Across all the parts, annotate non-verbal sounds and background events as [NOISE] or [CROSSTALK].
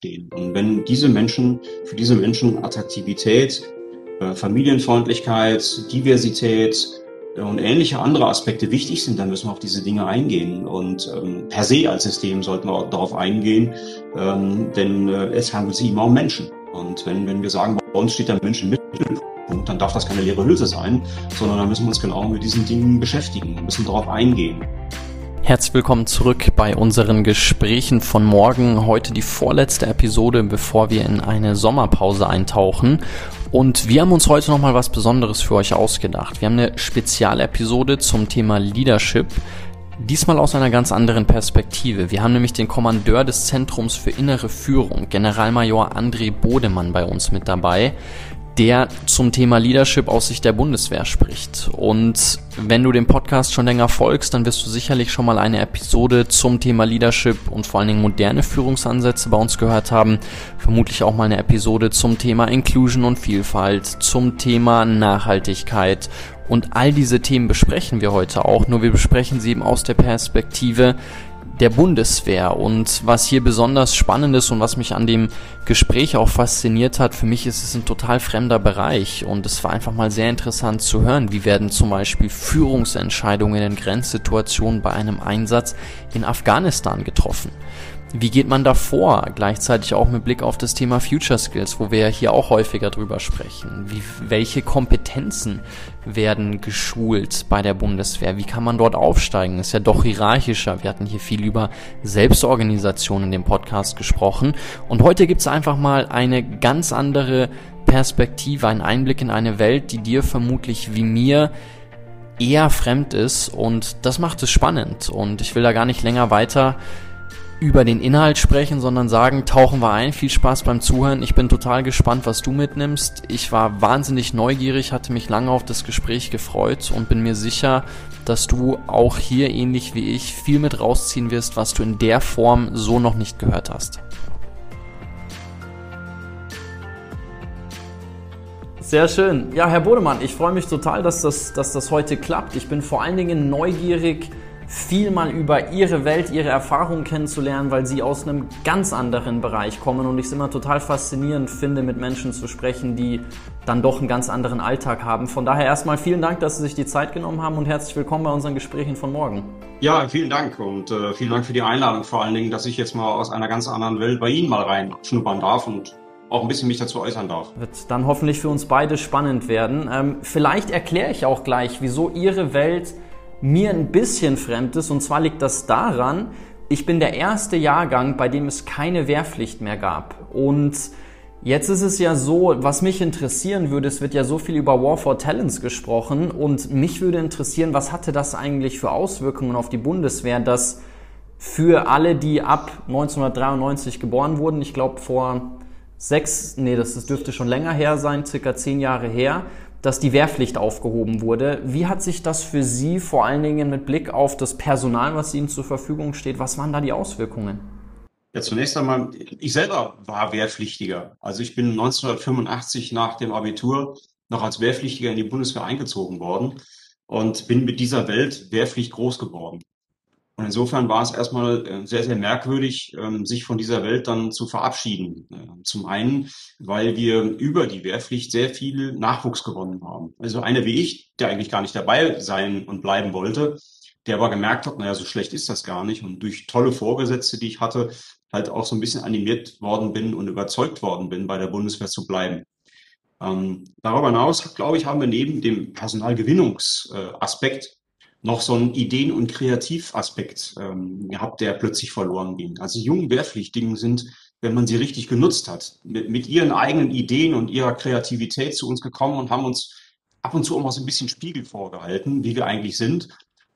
stehen. Und wenn diese Menschen, für diese Menschen Attraktivität, äh, Familienfreundlichkeit, Diversität äh, und ähnliche andere Aspekte wichtig sind, dann müssen wir auf diese Dinge eingehen. Und ähm, per se als System sollten wir darauf eingehen, ähm, denn äh, es handelt sich immer um Menschen. Und wenn, wenn wir sagen, bei uns steht der Mensch im Mittelpunkt, dann darf das keine leere Hülse sein, sondern dann müssen wir uns genau mit diesen Dingen beschäftigen, müssen darauf eingehen. Herzlich willkommen zurück bei unseren Gesprächen von morgen. Heute die vorletzte Episode, bevor wir in eine Sommerpause eintauchen. Und wir haben uns heute nochmal was Besonderes für euch ausgedacht. Wir haben eine Spezialepisode zum Thema Leadership. Diesmal aus einer ganz anderen Perspektive. Wir haben nämlich den Kommandeur des Zentrums für innere Führung, Generalmajor André Bodemann, bei uns mit dabei der zum Thema Leadership aus Sicht der Bundeswehr spricht. Und wenn du dem Podcast schon länger folgst, dann wirst du sicherlich schon mal eine Episode zum Thema Leadership und vor allen Dingen moderne Führungsansätze bei uns gehört haben. Vermutlich auch mal eine Episode zum Thema Inclusion und Vielfalt, zum Thema Nachhaltigkeit. Und all diese Themen besprechen wir heute auch, nur wir besprechen sie eben aus der Perspektive der Bundeswehr. Und was hier besonders spannend ist und was mich an dem Gespräch auch fasziniert hat, für mich ist es ein total fremder Bereich. Und es war einfach mal sehr interessant zu hören, wie werden zum Beispiel Führungsentscheidungen in Grenzsituationen bei einem Einsatz in Afghanistan getroffen. Wie geht man da vor? Gleichzeitig auch mit Blick auf das Thema Future Skills, wo wir ja hier auch häufiger drüber sprechen. Wie, welche Kompetenzen werden geschult bei der Bundeswehr? Wie kann man dort aufsteigen? Ist ja doch hierarchischer. Wir hatten hier viel über Selbstorganisation in dem Podcast gesprochen. Und heute gibt es einfach mal eine ganz andere Perspektive, einen Einblick in eine Welt, die dir vermutlich wie mir eher fremd ist. Und das macht es spannend. Und ich will da gar nicht länger weiter über den Inhalt sprechen, sondern sagen, tauchen wir ein. Viel Spaß beim Zuhören. Ich bin total gespannt, was du mitnimmst. Ich war wahnsinnig neugierig, hatte mich lange auf das Gespräch gefreut und bin mir sicher, dass du auch hier ähnlich wie ich viel mit rausziehen wirst, was du in der Form so noch nicht gehört hast. Sehr schön. Ja, Herr Bodemann, ich freue mich total, dass das, dass das heute klappt. Ich bin vor allen Dingen neugierig, viel mal über ihre Welt, ihre Erfahrungen kennenzulernen, weil sie aus einem ganz anderen Bereich kommen und ich es immer total faszinierend finde, mit Menschen zu sprechen, die dann doch einen ganz anderen Alltag haben. Von daher erstmal vielen Dank, dass Sie sich die Zeit genommen haben und herzlich willkommen bei unseren Gesprächen von morgen. Ja, vielen Dank und äh, vielen Dank für die Einladung, vor allen Dingen, dass ich jetzt mal aus einer ganz anderen Welt bei Ihnen mal reinschnuppern darf und auch ein bisschen mich dazu äußern darf. Wird dann hoffentlich für uns beide spannend werden. Ähm, vielleicht erkläre ich auch gleich, wieso Ihre Welt mir ein bisschen fremd ist. Und zwar liegt das daran, ich bin der erste Jahrgang, bei dem es keine Wehrpflicht mehr gab. Und jetzt ist es ja so, was mich interessieren würde, es wird ja so viel über War for Talents gesprochen und mich würde interessieren, was hatte das eigentlich für Auswirkungen auf die Bundeswehr, dass für alle, die ab 1993 geboren wurden, ich glaube vor sechs, nee, das, dürfte schon länger her sein, circa zehn Jahre her, dass die Wehrpflicht aufgehoben wurde. Wie hat sich das für Sie vor allen Dingen mit Blick auf das Personal, was Ihnen zur Verfügung steht, was waren da die Auswirkungen? Ja, zunächst einmal, ich selber war Wehrpflichtiger. Also ich bin 1985 nach dem Abitur noch als Wehrpflichtiger in die Bundeswehr eingezogen worden und bin mit dieser Welt Wehrpflicht groß geworden. Und insofern war es erstmal äh, sehr, sehr merkwürdig, ähm, sich von dieser Welt dann zu verabschieden. Äh, zum einen, weil wir über die Wehrpflicht sehr viel Nachwuchs gewonnen haben. Also einer wie ich, der eigentlich gar nicht dabei sein und bleiben wollte, der aber gemerkt hat, naja, so schlecht ist das gar nicht. Und durch tolle Vorgesetzte, die ich hatte, halt auch so ein bisschen animiert worden bin und überzeugt worden bin, bei der Bundeswehr zu bleiben. Ähm, darüber hinaus, glaube ich, haben wir neben dem Personalgewinnungsaspekt noch so einen Ideen- und Kreativaspekt ähm, gehabt, der plötzlich verloren ging. Also die jungen Wehrpflichtigen sind, wenn man sie richtig genutzt hat, mit, mit ihren eigenen Ideen und ihrer Kreativität zu uns gekommen und haben uns ab und zu auch mal so ein bisschen Spiegel vorgehalten, wie wir eigentlich sind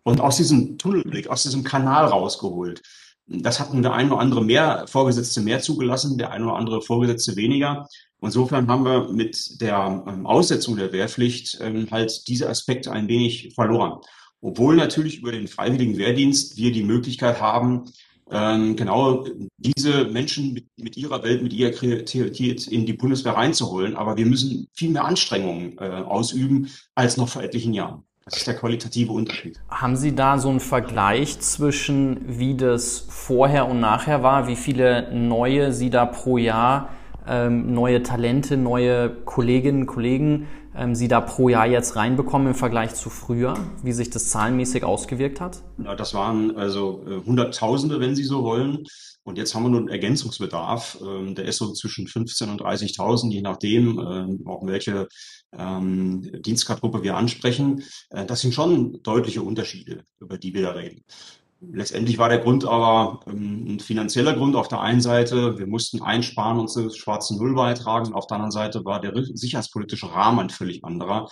und aus diesem Tunnelblick, aus diesem Kanal rausgeholt. Das hatten der eine oder andere mehr Vorgesetzte mehr zugelassen, der eine oder andere Vorgesetzte weniger. Insofern haben wir mit der ähm, Aussetzung der Wehrpflicht ähm, halt diese Aspekte ein wenig verloren. Obwohl natürlich über den freiwilligen Wehrdienst wir die Möglichkeit haben, ähm, genau diese Menschen mit, mit, ihrer Welt, mit ihrer Kreativität in die Bundeswehr reinzuholen. Aber wir müssen viel mehr Anstrengungen äh, ausüben als noch vor etlichen Jahren. Das ist der qualitative Unterschied. Haben Sie da so einen Vergleich zwischen, wie das vorher und nachher war, wie viele neue Sie da pro Jahr, ähm, neue Talente, neue Kolleginnen, Kollegen ähm, Sie da pro Jahr jetzt reinbekommen im Vergleich zu früher, wie sich das zahlenmäßig ausgewirkt hat? Ja, das waren also äh, Hunderttausende, wenn Sie so wollen. Und jetzt haben wir nun einen Ergänzungsbedarf. Ähm, der ist so zwischen 15.000 und 30.000, je nachdem, ähm, auch welche ähm, Dienstgradgruppe wir ansprechen. Äh, das sind schon deutliche Unterschiede, über die wir da reden. Letztendlich war der Grund aber ähm, ein finanzieller Grund auf der einen Seite. Wir mussten einsparen und zur schwarzen Null beitragen. Auf der anderen Seite war der sicherheitspolitische Rahmen ein völlig anderer.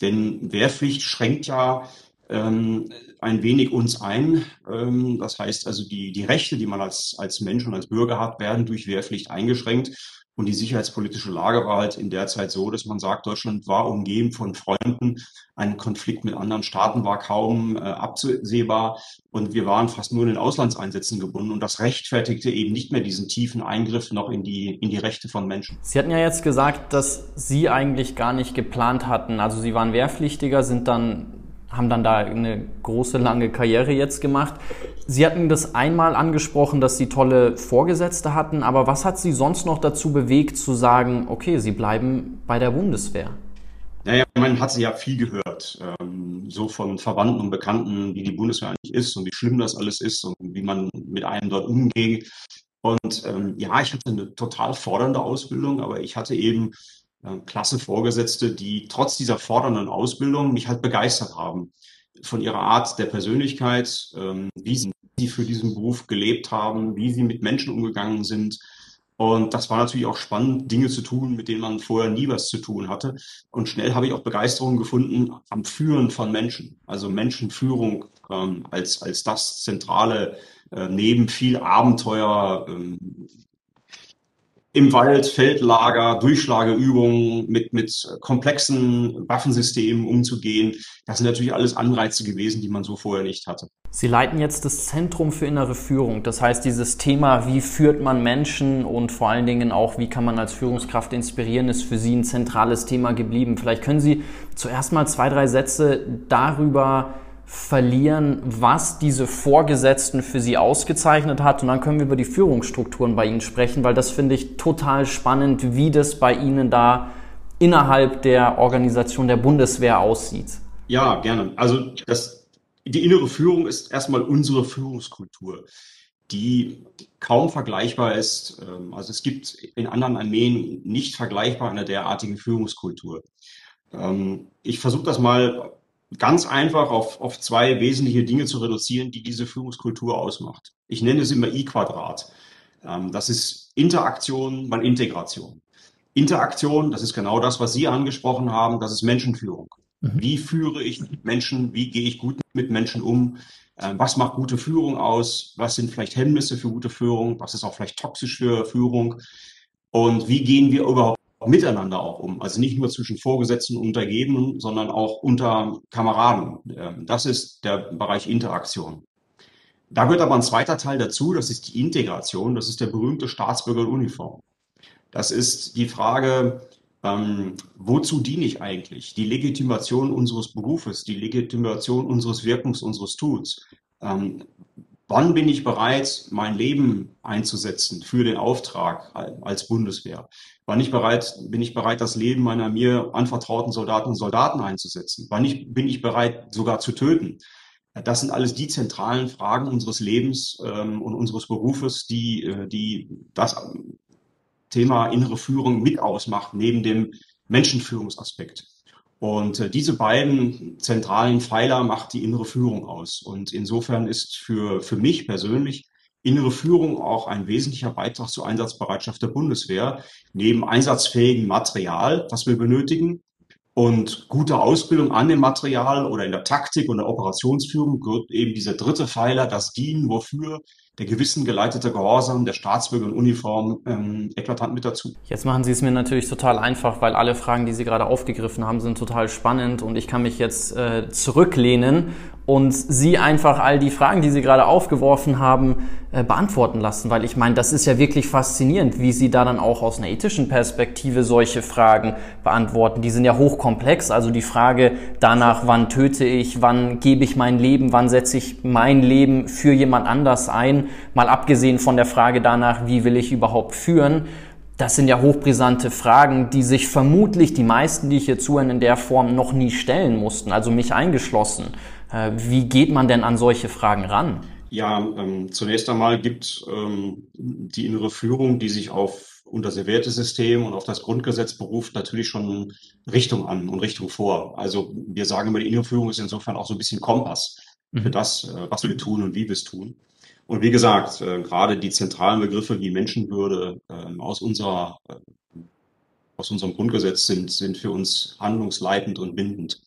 Denn Wehrpflicht schränkt ja ähm, ein wenig uns ein. Ähm, das heißt also, die, die Rechte, die man als, als Mensch und als Bürger hat, werden durch Wehrpflicht eingeschränkt. Und die sicherheitspolitische Lage war halt in der Zeit so, dass man sagt, Deutschland war umgeben von Freunden. Ein Konflikt mit anderen Staaten war kaum äh, absehbar. Und wir waren fast nur in den Auslandseinsätzen gebunden. Und das rechtfertigte eben nicht mehr diesen tiefen Eingriff noch in die, in die Rechte von Menschen. Sie hatten ja jetzt gesagt, dass Sie eigentlich gar nicht geplant hatten. Also Sie waren Wehrpflichtiger, sind dann haben dann da eine große, lange Karriere jetzt gemacht. Sie hatten das einmal angesprochen, dass Sie tolle Vorgesetzte hatten, aber was hat Sie sonst noch dazu bewegt zu sagen, okay, Sie bleiben bei der Bundeswehr? Naja, man hat sie ja viel gehört, ähm, so von Verwandten und Bekannten, wie die Bundeswehr eigentlich ist und wie schlimm das alles ist und wie man mit einem dort umgeht. Und ähm, ja, ich hatte eine total fordernde Ausbildung, aber ich hatte eben klasse Vorgesetzte, die trotz dieser fordernden Ausbildung mich halt begeistert haben von ihrer Art der Persönlichkeit, ähm, wie sie für diesen Beruf gelebt haben, wie sie mit Menschen umgegangen sind. Und das war natürlich auch spannend, Dinge zu tun, mit denen man vorher nie was zu tun hatte. Und schnell habe ich auch Begeisterung gefunden am Führen von Menschen, also Menschenführung ähm, als, als das zentrale, äh, neben viel Abenteuer, ähm, im Wald, Feldlager, Durchschlageübungen mit, mit komplexen Waffensystemen umzugehen. Das sind natürlich alles Anreize gewesen, die man so vorher nicht hatte. Sie leiten jetzt das Zentrum für innere Führung. Das heißt, dieses Thema, wie führt man Menschen und vor allen Dingen auch, wie kann man als Führungskraft inspirieren, ist für Sie ein zentrales Thema geblieben. Vielleicht können Sie zuerst mal zwei, drei Sätze darüber verlieren, was diese Vorgesetzten für sie ausgezeichnet hat. Und dann können wir über die Führungsstrukturen bei ihnen sprechen, weil das finde ich total spannend, wie das bei ihnen da innerhalb der Organisation der Bundeswehr aussieht. Ja, gerne. Also das, die innere Führung ist erstmal unsere Führungskultur, die kaum vergleichbar ist. Ähm, also es gibt in anderen Armeen nicht vergleichbar eine derartige Führungskultur. Ähm, ich versuche das mal ganz einfach auf, auf zwei wesentliche Dinge zu reduzieren, die diese Führungskultur ausmacht. Ich nenne es immer I-Quadrat. Ähm, das ist Interaktion mal Integration. Interaktion, das ist genau das, was Sie angesprochen haben, das ist Menschenführung. Mhm. Wie führe ich Menschen, wie gehe ich gut mit Menschen um? Ähm, was macht gute Führung aus? Was sind vielleicht Hemmnisse für gute Führung? Was ist auch vielleicht toxisch für Führung? Und wie gehen wir überhaupt miteinander auch um. Also nicht nur zwischen Vorgesetzten und Untergebenen, sondern auch unter Kameraden. Ähm, das ist der Bereich Interaktion. Da gehört aber ein zweiter Teil dazu, das ist die Integration, das ist der berühmte Staatsbürger in Uniform. Das ist die Frage, ähm, wozu diene ich eigentlich? Die Legitimation unseres Berufes, die Legitimation unseres Wirkungs, unseres Tuns. Ähm, Wann bin ich bereit, mein Leben einzusetzen für den Auftrag als Bundeswehr? Wann ich bereit, bin ich bereit, das Leben meiner mir anvertrauten Soldaten und Soldaten einzusetzen? Wann ich, bin ich bereit, sogar zu töten? Das sind alles die zentralen Fragen unseres Lebens ähm, und unseres Berufes, die, äh, die das Thema innere Führung mit ausmacht, neben dem Menschenführungsaspekt. Und äh, diese beiden zentralen Pfeiler macht die innere Führung aus. Und insofern ist für, für mich persönlich innere Führung auch ein wesentlicher Beitrag zur Einsatzbereitschaft der Bundeswehr, neben einsatzfähigem Material, was wir benötigen, und gute Ausbildung an dem Material oder in der Taktik und der Operationsführung gehört eben dieser dritte Pfeiler, das Dienen, wofür der Gewissen geleitete Gehorsam der Staatsbürger in Uniform ähm, eklatant mit dazu. Jetzt machen Sie es mir natürlich total einfach, weil alle Fragen, die Sie gerade aufgegriffen haben, sind total spannend und ich kann mich jetzt äh, zurücklehnen und sie einfach all die Fragen, die sie gerade aufgeworfen haben, äh, beantworten lassen. Weil ich meine, das ist ja wirklich faszinierend, wie sie da dann auch aus einer ethischen Perspektive solche Fragen beantworten. Die sind ja hochkomplex. Also die Frage danach, wann töte ich, wann gebe ich mein Leben, wann setze ich mein Leben für jemand anders ein, mal abgesehen von der Frage danach, wie will ich überhaupt führen. Das sind ja hochbrisante Fragen, die sich vermutlich die meisten, die ich hier zuhören, in der Form noch nie stellen mussten, also mich eingeschlossen. Äh, wie geht man denn an solche Fragen ran? Ja, ähm, zunächst einmal gibt ähm, die innere Führung, die sich auf unser Wertesystem und auf das Grundgesetz beruft, natürlich schon Richtung an und Richtung vor. Also wir sagen immer, die innere Führung ist insofern auch so ein bisschen Kompass für mhm. das, äh, was wir tun und wie wir es tun. Und wie gesagt, äh, gerade die zentralen Begriffe wie Menschenwürde äh, aus unserer äh, aus unserem Grundgesetz sind, sind für uns handlungsleitend und bindend.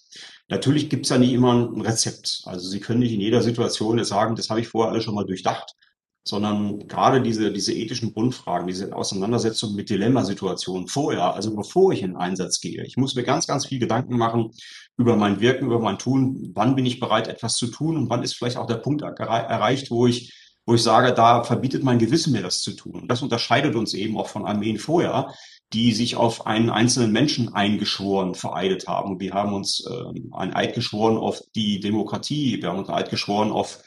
Natürlich gibt's ja nicht immer ein Rezept. Also Sie können nicht in jeder Situation jetzt sagen, das habe ich vorher alles schon mal durchdacht, sondern gerade diese, diese ethischen Grundfragen, diese Auseinandersetzung mit Dilemmasituationen vorher, also bevor ich in Einsatz gehe. Ich muss mir ganz, ganz viel Gedanken machen über mein Wirken, über mein Tun. Wann bin ich bereit, etwas zu tun und wann ist vielleicht auch der Punkt erreicht, wo ich wo ich sage, da verbietet mein Gewissen mir das zu tun. Und das unterscheidet uns eben auch von Armeen vorher, die sich auf einen einzelnen Menschen eingeschworen, vereidet haben. Wir haben uns äh, ein Eid geschworen auf die Demokratie, wir haben uns ein Eid geschworen auf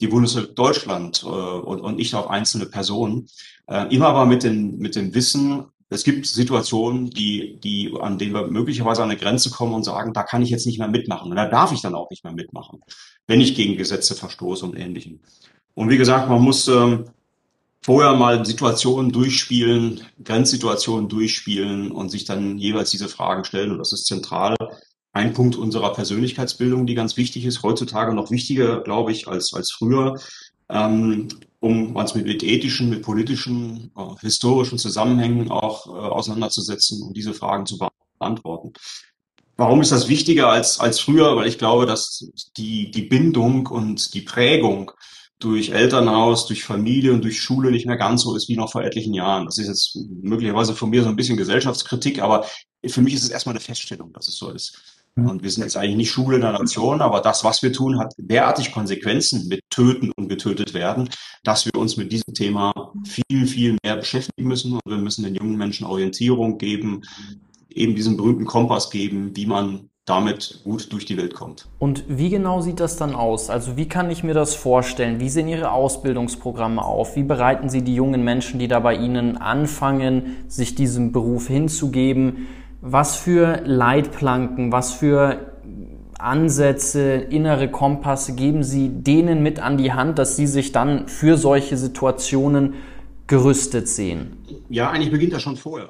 die Bundesrepublik Deutschland äh, und, und nicht auf einzelne Personen. Äh, immer aber mit, den, mit dem Wissen, es gibt Situationen, die, die, an denen wir möglicherweise an eine Grenze kommen und sagen, da kann ich jetzt nicht mehr mitmachen. Und da darf ich dann auch nicht mehr mitmachen, wenn ich gegen Gesetze verstoße und Ähnlichem. Und wie gesagt, man muss ähm, vorher mal Situationen durchspielen, Grenzsituationen durchspielen und sich dann jeweils diese Fragen stellen. Und das ist zentral ein Punkt unserer Persönlichkeitsbildung, die ganz wichtig ist, heutzutage noch wichtiger, glaube ich, als, als früher, ähm, um uns mit, mit ethischen, mit politischen, äh, historischen Zusammenhängen auch äh, auseinanderzusetzen und diese Fragen zu beantworten. Warum ist das wichtiger als, als früher? Weil ich glaube, dass die, die Bindung und die Prägung durch Elternhaus, durch Familie und durch Schule nicht mehr ganz so ist wie noch vor etlichen Jahren. Das ist jetzt möglicherweise von mir so ein bisschen Gesellschaftskritik, aber für mich ist es erstmal eine Feststellung, dass es so ist. Und wir sind jetzt eigentlich nicht Schule der Nation, aber das, was wir tun, hat derartig Konsequenzen mit Töten und getötet werden, dass wir uns mit diesem Thema viel, viel mehr beschäftigen müssen. Und wir müssen den jungen Menschen Orientierung geben, eben diesen berühmten Kompass geben, wie man damit gut durch die Welt kommt. Und wie genau sieht das dann aus? Also wie kann ich mir das vorstellen? Wie sehen Ihre Ausbildungsprogramme auf? Wie bereiten Sie die jungen Menschen, die da bei Ihnen anfangen, sich diesem Beruf hinzugeben? Was für Leitplanken, was für Ansätze, innere Kompasse geben Sie denen mit an die Hand, dass sie sich dann für solche Situationen gerüstet sehen? Ja, eigentlich beginnt das schon vorher.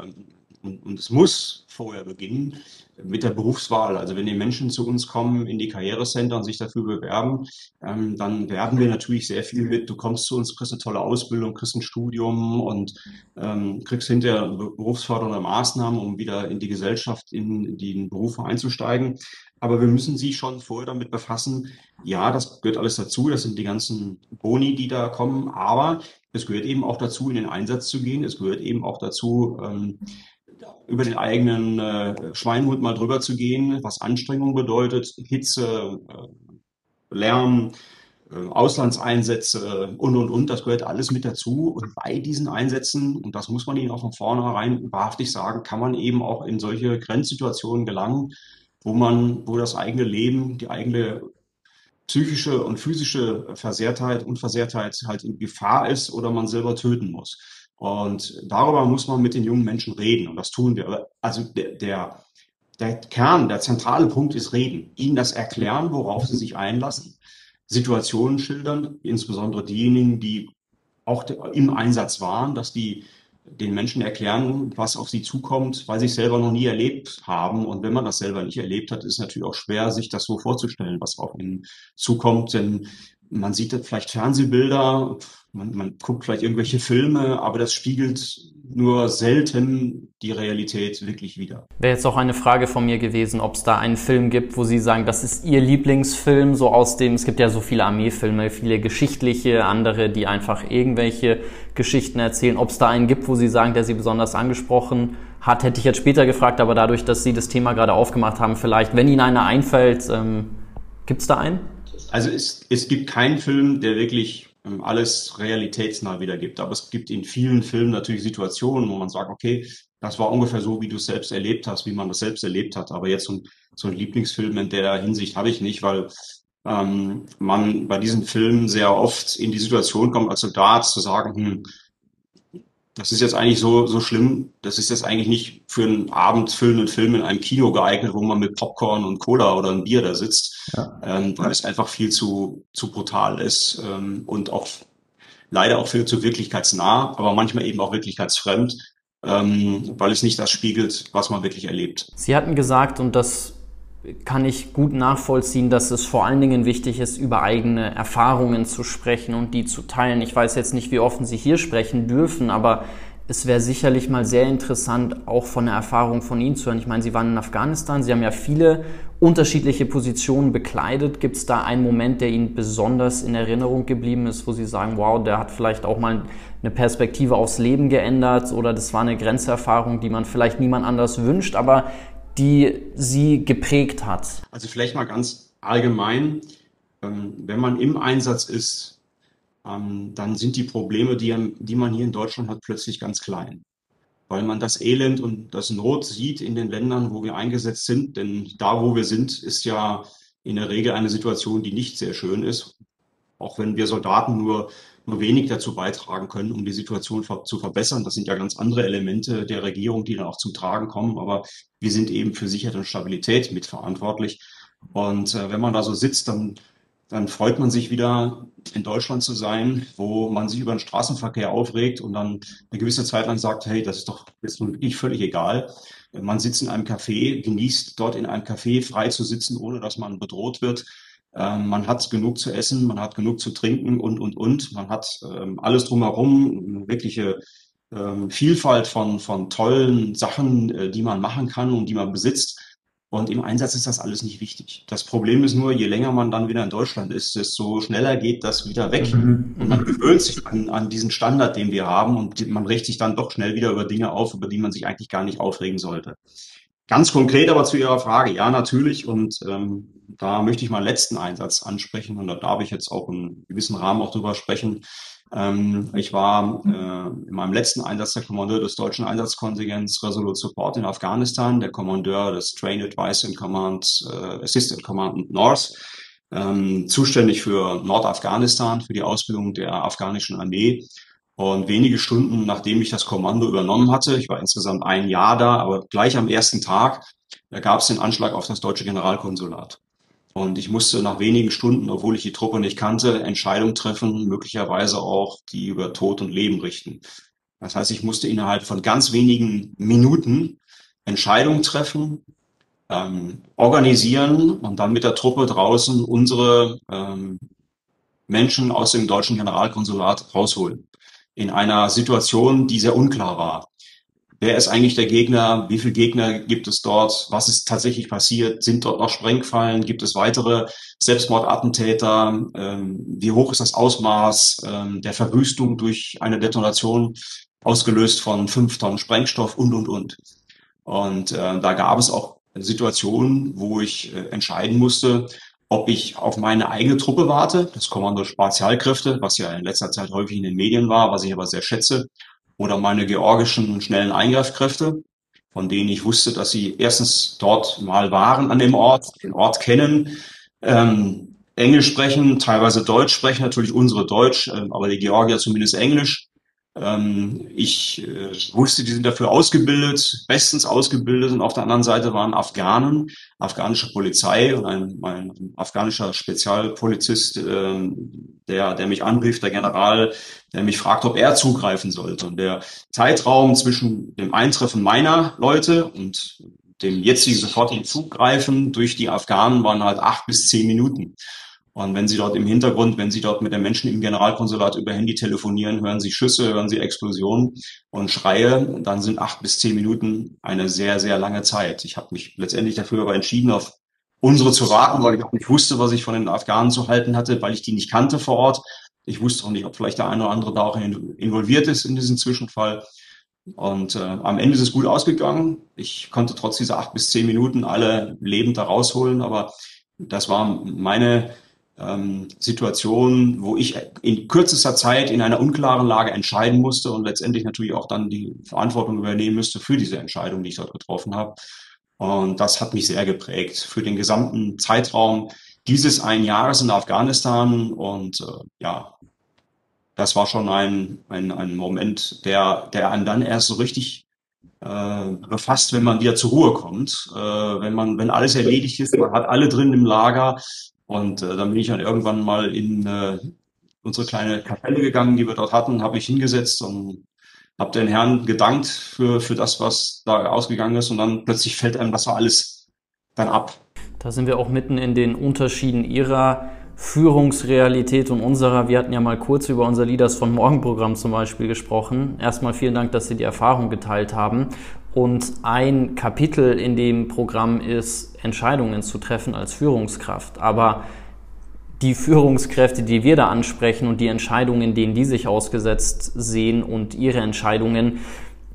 Und, und es muss vorher beginnen mit der Berufswahl. Also wenn die Menschen zu uns kommen in die Karrierecenter und sich dafür bewerben, ähm, dann werben wir natürlich sehr viel mit. Du kommst zu uns, kriegst eine tolle Ausbildung, kriegst ein Studium und ähm, kriegst hinterher berufsfördernde Maßnahmen, um wieder in die Gesellschaft, in, die Berufe einzusteigen. Aber wir müssen sie schon vorher damit befassen. Ja, das gehört alles dazu. Das sind die ganzen Boni, die da kommen. Aber es gehört eben auch dazu, in den Einsatz zu gehen. Es gehört eben auch dazu, ähm, über den eigenen äh, Schweinhund mal drüber zu gehen, was Anstrengung bedeutet, Hitze, äh, Lärm, äh, Auslandseinsätze und, und, und, das gehört alles mit dazu. Und bei diesen Einsätzen, und das muss man ihnen auch von vornherein wahrhaftig sagen, kann man eben auch in solche Grenzsituationen gelangen, wo man, wo das eigene Leben, die eigene psychische und physische Versehrtheit, Unversehrtheit halt in Gefahr ist oder man selber töten muss. Und darüber muss man mit den jungen Menschen reden. Und das tun wir. Also der, der, der Kern, der zentrale Punkt ist reden. Ihnen das erklären, worauf sie sich einlassen. Situationen schildern, insbesondere diejenigen, die auch im Einsatz waren, dass die den Menschen erklären, was auf sie zukommt, weil sie es selber noch nie erlebt haben. Und wenn man das selber nicht erlebt hat, ist es natürlich auch schwer, sich das so vorzustellen, was auf ihnen zukommt. Denn man sieht vielleicht Fernsehbilder, man, man guckt vielleicht irgendwelche Filme, aber das spiegelt nur selten die Realität wirklich wieder. Wäre jetzt auch eine Frage von mir gewesen, ob es da einen Film gibt, wo Sie sagen, das ist Ihr Lieblingsfilm, so aus dem, es gibt ja so viele Armeefilme, viele geschichtliche, andere, die einfach irgendwelche Geschichten erzählen. Ob es da einen gibt, wo Sie sagen, der Sie besonders angesprochen hat, hätte ich jetzt später gefragt, aber dadurch, dass Sie das Thema gerade aufgemacht haben, vielleicht, wenn Ihnen einer einfällt, ähm, gibt es da einen? Also es, es gibt keinen Film, der wirklich alles realitätsnah wiedergibt. Aber es gibt in vielen Filmen natürlich Situationen, wo man sagt, okay, das war ungefähr so, wie du es selbst erlebt hast, wie man das selbst erlebt hat. Aber jetzt so ein, so ein Lieblingsfilm in der Hinsicht habe ich nicht, weil ähm, man bei diesen Filmen sehr oft in die Situation kommt, als Soldat zu sagen, hm, das ist jetzt eigentlich so, so schlimm, das ist jetzt eigentlich nicht für einen abendfüllenden Film in einem Kino geeignet, wo man mit Popcorn und Cola oder ein Bier da sitzt, ja. ähm, weil es einfach viel zu, zu brutal ist ähm, und auch leider auch viel zu wirklichkeitsnah, aber manchmal eben auch wirklichkeitsfremd, ähm, weil es nicht das spiegelt, was man wirklich erlebt. Sie hatten gesagt, und das kann ich gut nachvollziehen, dass es vor allen Dingen wichtig ist, über eigene Erfahrungen zu sprechen und die zu teilen. Ich weiß jetzt nicht, wie offen Sie hier sprechen dürfen, aber es wäre sicherlich mal sehr interessant, auch von der Erfahrung von Ihnen zu hören. Ich meine, Sie waren in Afghanistan, Sie haben ja viele unterschiedliche Positionen bekleidet. Gibt es da einen Moment, der Ihnen besonders in Erinnerung geblieben ist, wo Sie sagen, wow, der hat vielleicht auch mal eine Perspektive aufs Leben geändert oder das war eine Grenzerfahrung, die man vielleicht niemand anders wünscht, aber die Sie geprägt hat? Also vielleicht mal ganz allgemein, ähm, wenn man im Einsatz ist, ähm, dann sind die Probleme, die, die man hier in Deutschland hat, plötzlich ganz klein. Weil man das Elend und das Not sieht in den Ländern, wo wir eingesetzt sind. Denn da, wo wir sind, ist ja in der Regel eine Situation, die nicht sehr schön ist. Auch wenn wir Soldaten nur nur wenig dazu beitragen können, um die Situation zu verbessern. Das sind ja ganz andere Elemente der Regierung, die dann auch zum Tragen kommen. Aber wir sind eben für Sicherheit und Stabilität mitverantwortlich. Und äh, wenn man da so sitzt, dann, dann freut man sich wieder in Deutschland zu sein, wo man sich über den Straßenverkehr aufregt und dann eine gewisse Zeit lang sagt, hey, das ist doch jetzt wirklich völlig egal. Man sitzt in einem Café, genießt dort in einem Café frei zu sitzen, ohne dass man bedroht wird. Ähm, man hat genug zu essen, man hat genug zu trinken und, und, und. Man hat ähm, alles drumherum, eine wirkliche ähm, Vielfalt von, von tollen Sachen, äh, die man machen kann und die man besitzt. Und im Einsatz ist das alles nicht wichtig. Das Problem ist nur, je länger man dann wieder in Deutschland ist, desto schneller geht das wieder weg. Mhm. Und man gewöhnt sich an, an diesen Standard, den wir haben und man regt sich dann doch schnell wieder über Dinge auf, über die man sich eigentlich gar nicht aufregen sollte. Ganz konkret aber zu Ihrer Frage, ja, natürlich. Und ähm, da möchte ich mal letzten Einsatz ansprechen und da darf ich jetzt auch in gewissen Rahmen auch drüber sprechen. Ähm, ich war äh, in meinem letzten Einsatz der Kommandeur des deutschen Einsatzkontingents Resolute Support in Afghanistan, der Kommandeur des Train Advice and Command, äh, Assistant Command North, ähm, zuständig für Nordafghanistan, für die Ausbildung der afghanischen Armee. Und wenige Stunden, nachdem ich das Kommando übernommen hatte, ich war insgesamt ein Jahr da, aber gleich am ersten Tag, da gab es den Anschlag auf das deutsche Generalkonsulat. Und ich musste nach wenigen Stunden, obwohl ich die Truppe nicht kannte, Entscheidungen treffen, möglicherweise auch die über Tod und Leben richten. Das heißt, ich musste innerhalb von ganz wenigen Minuten Entscheidungen treffen, ähm, organisieren und dann mit der Truppe draußen unsere ähm, Menschen aus dem deutschen Generalkonsulat rausholen in einer Situation, die sehr unklar war. Wer ist eigentlich der Gegner? Wie viele Gegner gibt es dort? Was ist tatsächlich passiert? Sind dort noch Sprengfallen? Gibt es weitere Selbstmordattentäter? Ähm, wie hoch ist das Ausmaß ähm, der Verwüstung durch eine Detonation ausgelöst von fünf Tonnen Sprengstoff und, und, und. Und äh, da gab es auch Situationen, wo ich äh, entscheiden musste, ob ich auf meine eigene Truppe warte, das Kommando Spezialkräfte, was ja in letzter Zeit häufig in den Medien war, was ich aber sehr schätze, oder meine georgischen schnellen Eingreifkräfte, von denen ich wusste, dass sie erstens dort mal waren an dem Ort, den Ort kennen, ähm, Englisch sprechen, teilweise Deutsch sprechen, natürlich unsere Deutsch, äh, aber die Georgier zumindest Englisch ich äh, wusste, die sind dafür ausgebildet, bestens ausgebildet. Und auf der anderen Seite waren Afghanen, afghanische Polizei und ein, ein afghanischer Spezialpolizist, äh, der, der mich anrief, der General, der mich fragt, ob er zugreifen sollte. Und der Zeitraum zwischen dem Eintreffen meiner Leute und dem jetzigen sofortigen Zugreifen durch die Afghanen waren halt acht bis zehn Minuten. Und wenn Sie dort im Hintergrund, wenn Sie dort mit den Menschen im Generalkonsulat über Handy telefonieren, hören Sie Schüsse, hören Sie Explosionen und Schreie, dann sind acht bis zehn Minuten eine sehr, sehr lange Zeit. Ich habe mich letztendlich dafür aber entschieden, auf unsere zu warten, weil ich auch nicht wusste, was ich von den Afghanen zu halten hatte, weil ich die nicht kannte vor Ort. Ich wusste auch nicht, ob vielleicht der eine oder andere da auch involviert ist in diesem Zwischenfall. Und äh, am Ende ist es gut ausgegangen. Ich konnte trotz dieser acht bis zehn Minuten alle lebend da rausholen, aber das war meine ähm, Situationen, wo ich in kürzester Zeit in einer unklaren Lage entscheiden musste und letztendlich natürlich auch dann die Verantwortung übernehmen müsste für diese Entscheidung, die ich dort getroffen habe. Und das hat mich sehr geprägt für den gesamten Zeitraum dieses ein Jahres in Afghanistan. Und äh, ja, das war schon ein, ein, ein Moment, der, der einen dann erst so richtig äh, befasst, wenn man wieder zur Ruhe kommt. Äh, wenn man, wenn alles erledigt ist, man hat alle drin im Lager. Und äh, dann bin ich dann irgendwann mal in äh, unsere kleine Kapelle gegangen, die wir dort hatten, habe ich hingesetzt und habe den Herrn gedankt für, für das, was da ausgegangen ist. Und dann plötzlich fällt einem das alles dann ab. Da sind wir auch mitten in den Unterschieden Ihrer Führungsrealität und unserer. Wir hatten ja mal kurz über unser Leaders von Morgen Programm zum Beispiel gesprochen. Erstmal vielen Dank, dass Sie die Erfahrung geteilt haben. Und ein Kapitel in dem Programm ist, Entscheidungen zu treffen als Führungskraft. Aber die Führungskräfte, die wir da ansprechen und die Entscheidungen, denen die sich ausgesetzt sehen und ihre Entscheidungen,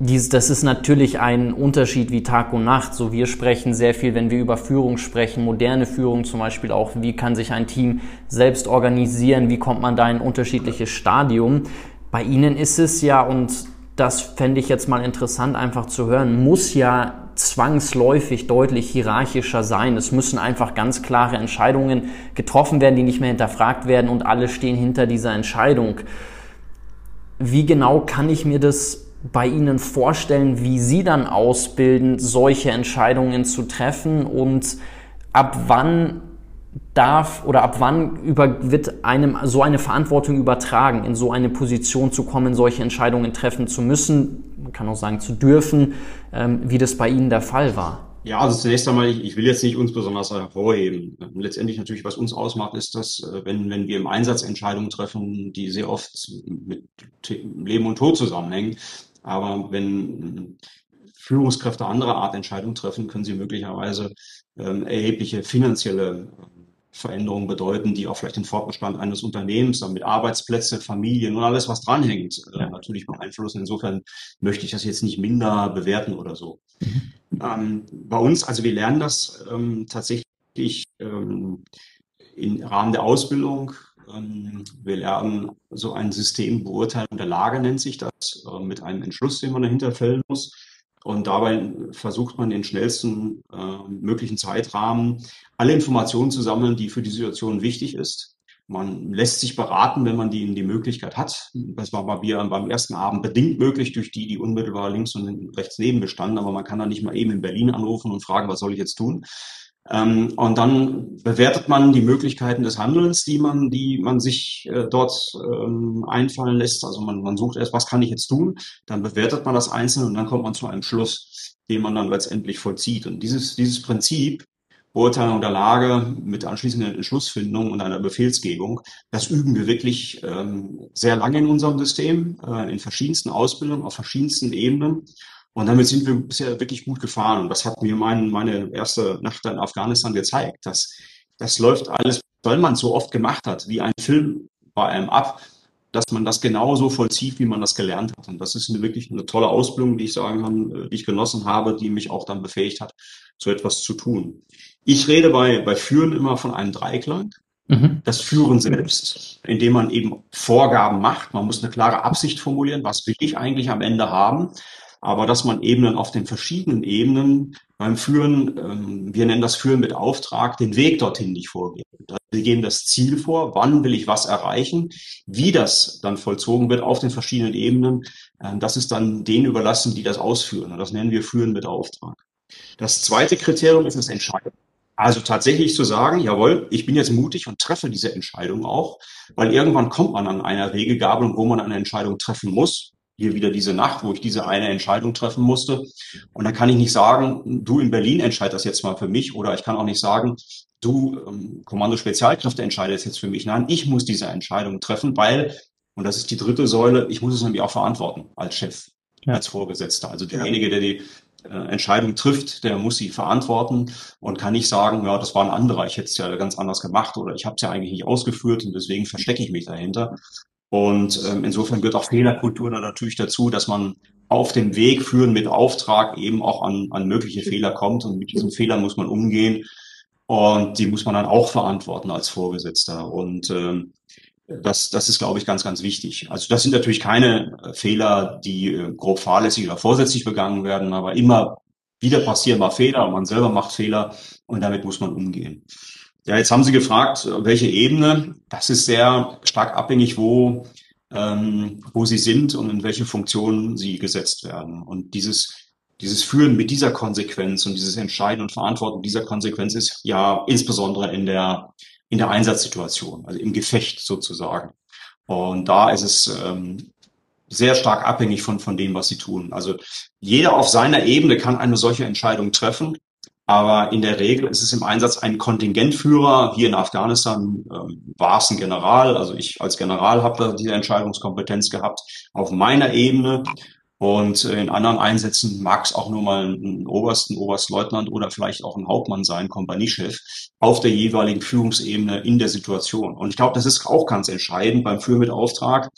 dies, das ist natürlich ein Unterschied wie Tag und Nacht. So wir sprechen sehr viel, wenn wir über Führung sprechen, moderne Führung zum Beispiel auch. Wie kann sich ein Team selbst organisieren? Wie kommt man da in ein unterschiedliches Stadium? Bei Ihnen ist es ja, und das fände ich jetzt mal interessant einfach zu hören, muss ja zwangsläufig deutlich hierarchischer sein. Es müssen einfach ganz klare Entscheidungen getroffen werden, die nicht mehr hinterfragt werden und alle stehen hinter dieser Entscheidung. Wie genau kann ich mir das bei Ihnen vorstellen, wie Sie dann ausbilden, solche Entscheidungen zu treffen und ab wann darf oder ab wann über, wird einem so eine Verantwortung übertragen, in so eine Position zu kommen, solche Entscheidungen treffen zu müssen, man kann auch sagen zu dürfen, ähm, wie das bei Ihnen der Fall war? Ja, also zunächst einmal, ich, ich will jetzt nicht uns besonders hervorheben. Letztendlich natürlich, was uns ausmacht, ist, dass äh, wenn, wenn wir im Einsatz Entscheidungen treffen, die sehr oft mit Leben und Tod zusammenhängen, aber wenn Führungskräfte anderer Art Entscheidungen treffen, können sie möglicherweise ähm, erhebliche finanzielle Veränderungen bedeuten, die auch vielleicht den Fortbestand eines Unternehmens, damit Arbeitsplätze, Familien und alles, was dranhängt, äh, natürlich beeinflussen. Insofern möchte ich das jetzt nicht minder bewerten oder so. Mhm. Ähm, bei uns, also wir lernen das ähm, tatsächlich ähm, im Rahmen der Ausbildung ähm, wir lernen so ein System Beurteilung der Lage, nennt sich das, äh, mit einem Entschluss, den man dahinter fällen muss. Und dabei versucht man den schnellsten äh, möglichen Zeitrahmen alle Informationen zu sammeln, die für die Situation wichtig ist. Man lässt sich beraten, wenn man die, die Möglichkeit hat. Das war bei mir beim ersten Abend bedingt möglich durch die, die unmittelbar links und rechts neben bestanden. Aber man kann da nicht mal eben in Berlin anrufen und fragen, was soll ich jetzt tun? Ähm, und dann bewertet man die Möglichkeiten des Handelns, die man, die man sich äh, dort ähm, einfallen lässt. Also man, man sucht erst, was kann ich jetzt tun? Dann bewertet man das einzeln und dann kommt man zu einem Schluss, den man dann letztendlich vollzieht. Und dieses, dieses Prinzip, Beurteilung der Lage mit anschließender Entschlussfindung und einer Befehlsgebung, das üben wir wirklich ähm, sehr lange in unserem System, äh, in verschiedensten Ausbildungen, auf verschiedensten Ebenen. Und damit sind wir bisher wirklich gut gefahren. Und das hat mir mein, meine erste Nacht in Afghanistan gezeigt. Dass, das läuft alles, weil man es so oft gemacht hat, wie ein Film bei einem ab, dass man das genauso vollzieht, wie man das gelernt hat. Und das ist eine, wirklich eine tolle Ausbildung, die ich sagen kann, äh, die ich genossen habe, die mich auch dann befähigt hat, so etwas zu tun. Ich rede bei, bei Führen immer von einem Dreiklang. Mhm. Das Führen selbst, indem man eben Vorgaben macht. Man muss eine klare Absicht formulieren. Was will ich eigentlich am Ende haben? aber dass man eben dann auf den verschiedenen Ebenen beim Führen, ähm, wir nennen das Führen mit Auftrag, den Weg dorthin nicht vorgeben. Wir geben das Ziel vor, wann will ich was erreichen, wie das dann vollzogen wird auf den verschiedenen Ebenen, äh, das ist dann denen überlassen, die das ausführen. Und das nennen wir Führen mit Auftrag. Das zweite Kriterium ist das Entscheiden. Also tatsächlich zu sagen, jawohl, ich bin jetzt mutig und treffe diese Entscheidung auch, weil irgendwann kommt man an einer Regegabel, wo man eine Entscheidung treffen muss hier wieder diese Nacht, wo ich diese eine Entscheidung treffen musste. Und da kann ich nicht sagen, du in Berlin entscheid das jetzt mal für mich. Oder ich kann auch nicht sagen, du ähm, Kommando Spezialkräfte entscheidest jetzt für mich. Nein, ich muss diese Entscheidung treffen, weil, und das ist die dritte Säule, ich muss es nämlich auch verantworten als Chef, ja. als Vorgesetzter. Also derjenige, der die Entscheidung trifft, der muss sie verantworten und kann nicht sagen, ja, das war ein anderer, ich hätte es ja ganz anders gemacht oder ich habe es ja eigentlich nicht ausgeführt und deswegen verstecke ich mich dahinter. Und ähm, insofern gehört auch Fehlerkultur natürlich dazu, dass man auf dem Weg führen mit Auftrag eben auch an, an mögliche Fehler kommt und mit diesen Fehlern muss man umgehen. Und die muss man dann auch verantworten als Vorgesetzter. Und ähm, das, das ist, glaube ich, ganz, ganz wichtig. Also das sind natürlich keine äh, Fehler, die äh, grob fahrlässig oder vorsätzlich begangen werden, aber immer wieder passieren mal Fehler und man selber macht Fehler und damit muss man umgehen. Ja, jetzt haben Sie gefragt, welche Ebene. Das ist sehr stark abhängig, wo, ähm, wo Sie sind und in welche Funktion Sie gesetzt werden. Und dieses, dieses Führen mit dieser Konsequenz und dieses Entscheiden und Verantworten dieser Konsequenz ist ja insbesondere in der in der Einsatzsituation, also im Gefecht sozusagen. Und da ist es ähm, sehr stark abhängig von, von dem, was sie tun. Also jeder auf seiner Ebene kann eine solche Entscheidung treffen, aber in der Regel ist es im Einsatz ein Kontingentführer. Hier in Afghanistan ähm, war es ein General. Also ich als General habe da diese Entscheidungskompetenz gehabt auf meiner Ebene. Und in anderen Einsätzen mag es auch nur mal ein Obersten, Oberstleutnant oder vielleicht auch ein Hauptmann sein, Kompaniechef, auf der jeweiligen Führungsebene in der Situation. Und ich glaube, das ist auch ganz entscheidend beim Führmittauftrag,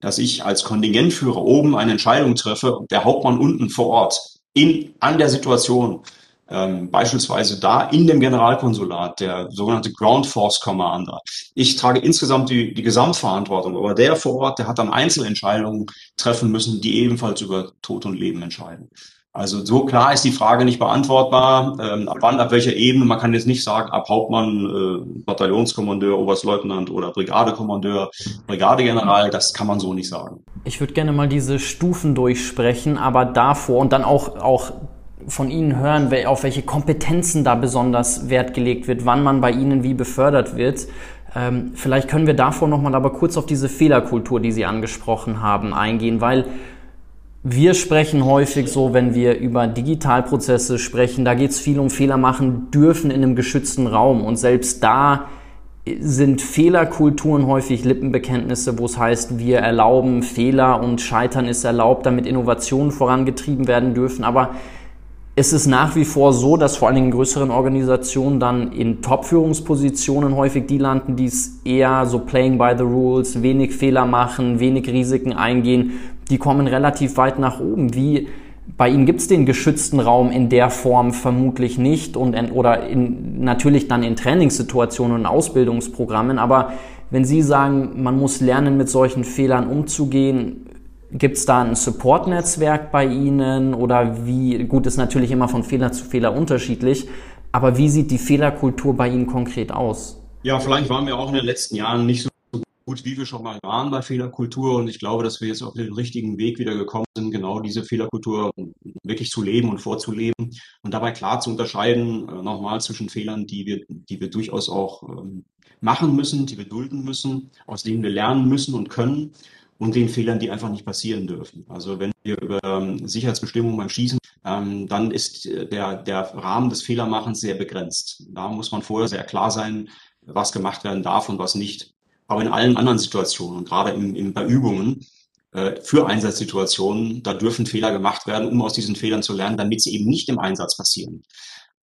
dass ich als Kontingentführer oben eine Entscheidung treffe und der Hauptmann unten vor Ort in, an der Situation ähm, beispielsweise da in dem Generalkonsulat, der sogenannte Ground Force Commander. Ich trage insgesamt die, die Gesamtverantwortung, aber der vor Ort, der hat dann Einzelentscheidungen treffen müssen, die ebenfalls über Tod und Leben entscheiden. Also so klar ist die Frage nicht beantwortbar. Ähm, ab wann, ab welcher Ebene? Man kann jetzt nicht sagen, ab Hauptmann, äh, Bataillonskommandeur, Oberstleutnant oder Brigadekommandeur, Brigadegeneral. Das kann man so nicht sagen. Ich würde gerne mal diese Stufen durchsprechen, aber davor und dann auch, auch von Ihnen hören, auf welche Kompetenzen da besonders Wert gelegt wird, wann man bei Ihnen wie befördert wird. Ähm, vielleicht können wir davor nochmal aber kurz auf diese Fehlerkultur, die Sie angesprochen haben, eingehen, weil wir sprechen häufig so, wenn wir über Digitalprozesse sprechen, da geht es viel um Fehler machen dürfen in einem geschützten Raum. Und selbst da sind Fehlerkulturen häufig Lippenbekenntnisse, wo es heißt, wir erlauben Fehler und Scheitern ist erlaubt, damit Innovationen vorangetrieben werden dürfen. Aber ist es nach wie vor so, dass vor allen Dingen in größeren Organisationen dann in Top-Führungspositionen häufig die landen, die es eher so playing by the rules, wenig Fehler machen, wenig Risiken eingehen, die kommen relativ weit nach oben. Wie bei Ihnen gibt es den geschützten Raum in der Form vermutlich nicht und oder in, natürlich dann in Trainingssituationen und Ausbildungsprogrammen, aber wenn Sie sagen, man muss lernen, mit solchen Fehlern umzugehen, Gibt es da ein Support-Netzwerk bei Ihnen? Oder wie, gut, ist natürlich immer von Fehler zu Fehler unterschiedlich, aber wie sieht die Fehlerkultur bei Ihnen konkret aus? Ja, vielleicht waren wir auch in den letzten Jahren nicht so gut, wie wir schon mal waren bei Fehlerkultur. Und ich glaube, dass wir jetzt auf den richtigen Weg wieder gekommen sind, genau diese Fehlerkultur wirklich zu leben und vorzuleben und dabei klar zu unterscheiden, äh, nochmal zwischen Fehlern, die wir, die wir durchaus auch ähm, machen müssen, die wir dulden müssen, aus denen wir lernen müssen und können und den Fehlern, die einfach nicht passieren dürfen. Also wenn wir über ähm, Sicherheitsbestimmungen beim Schießen, ähm, dann ist der, der Rahmen des Fehlermachens sehr begrenzt. Da muss man vorher sehr klar sein, was gemacht werden darf und was nicht. Aber in allen anderen Situationen und gerade in, in, bei Übungen äh, für Einsatzsituationen, da dürfen Fehler gemacht werden, um aus diesen Fehlern zu lernen, damit sie eben nicht im Einsatz passieren.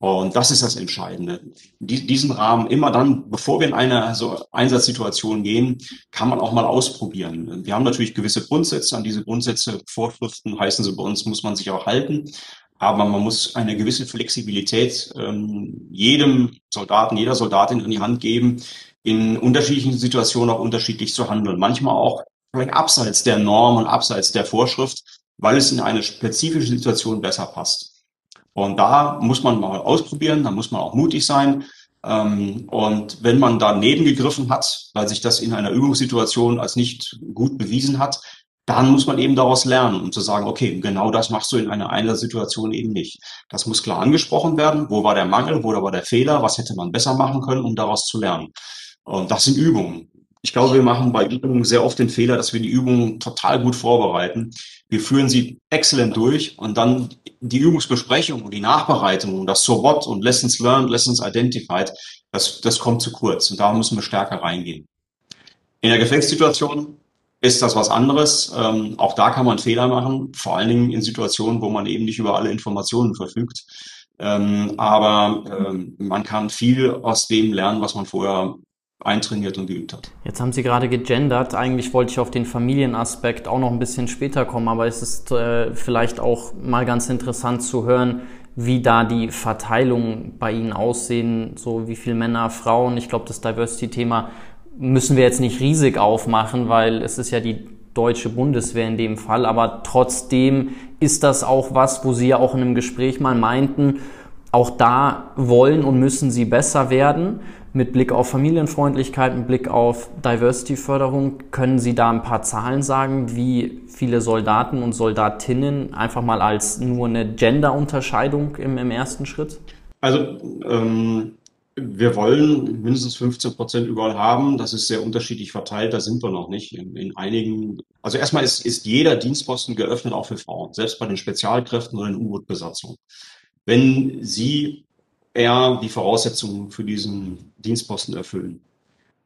Und das ist das Entscheidende. diesen Rahmen immer dann, bevor wir in eine so Einsatzsituation gehen, kann man auch mal ausprobieren. Wir haben natürlich gewisse Grundsätze. An diese Grundsätze, Vorschriften heißen sie bei uns, muss man sich auch halten. Aber man muss eine gewisse Flexibilität ähm, jedem Soldaten, jeder Soldatin in die Hand geben, in unterschiedlichen Situationen auch unterschiedlich zu handeln. Manchmal auch vielleicht abseits der Norm und abseits der Vorschrift, weil es in eine spezifische Situation besser passt. Und da muss man mal ausprobieren, da muss man auch mutig sein. Ähm, und wenn man daneben gegriffen hat, weil sich das in einer Übungssituation als nicht gut bewiesen hat, dann muss man eben daraus lernen, um zu sagen, okay, genau das machst du in einer Einsatzsituation eben nicht. Das muss klar angesprochen werden. Wo war der Mangel? Wo war der Fehler? Was hätte man besser machen können, um daraus zu lernen? Und das sind Übungen. Ich glaube, wir machen bei Übungen sehr oft den Fehler, dass wir die Übungen total gut vorbereiten. Wir führen sie exzellent durch und dann die Übungsbesprechung und die Nachbereitung und das So What und Lessons Learned, Lessons Identified, das, das kommt zu kurz und da müssen wir stärker reingehen. In der Gefechtssituation ist das was anderes. Ähm, auch da kann man Fehler machen, vor allen Dingen in Situationen, wo man eben nicht über alle Informationen verfügt. Ähm, aber ähm, man kann viel aus dem lernen, was man vorher eintrainiert und geübt hat. Jetzt haben Sie gerade gegendert. Eigentlich wollte ich auf den Familienaspekt auch noch ein bisschen später kommen, aber es ist äh, vielleicht auch mal ganz interessant zu hören, wie da die Verteilung bei Ihnen aussehen, so wie viele Männer, Frauen. Ich glaube, das Diversity-Thema müssen wir jetzt nicht riesig aufmachen, weil es ist ja die deutsche Bundeswehr in dem Fall, aber trotzdem ist das auch was, wo Sie ja auch in einem Gespräch mal meinten, auch da wollen und müssen Sie besser werden. Mit Blick auf Familienfreundlichkeit, mit Blick auf Diversity-Förderung, können Sie da ein paar Zahlen sagen, wie viele Soldaten und Soldatinnen einfach mal als nur eine Gender-Unterscheidung im, im ersten Schritt? Also ähm, wir wollen mindestens 15 Prozent überall haben. Das ist sehr unterschiedlich verteilt. Da sind wir noch nicht. In, in einigen, also erstmal ist, ist jeder Dienstposten geöffnet, auch für Frauen, selbst bei den Spezialkräften oder den U-Boot-Besatzungen. Wenn sie eher die Voraussetzungen für diesen Dienstposten erfüllen.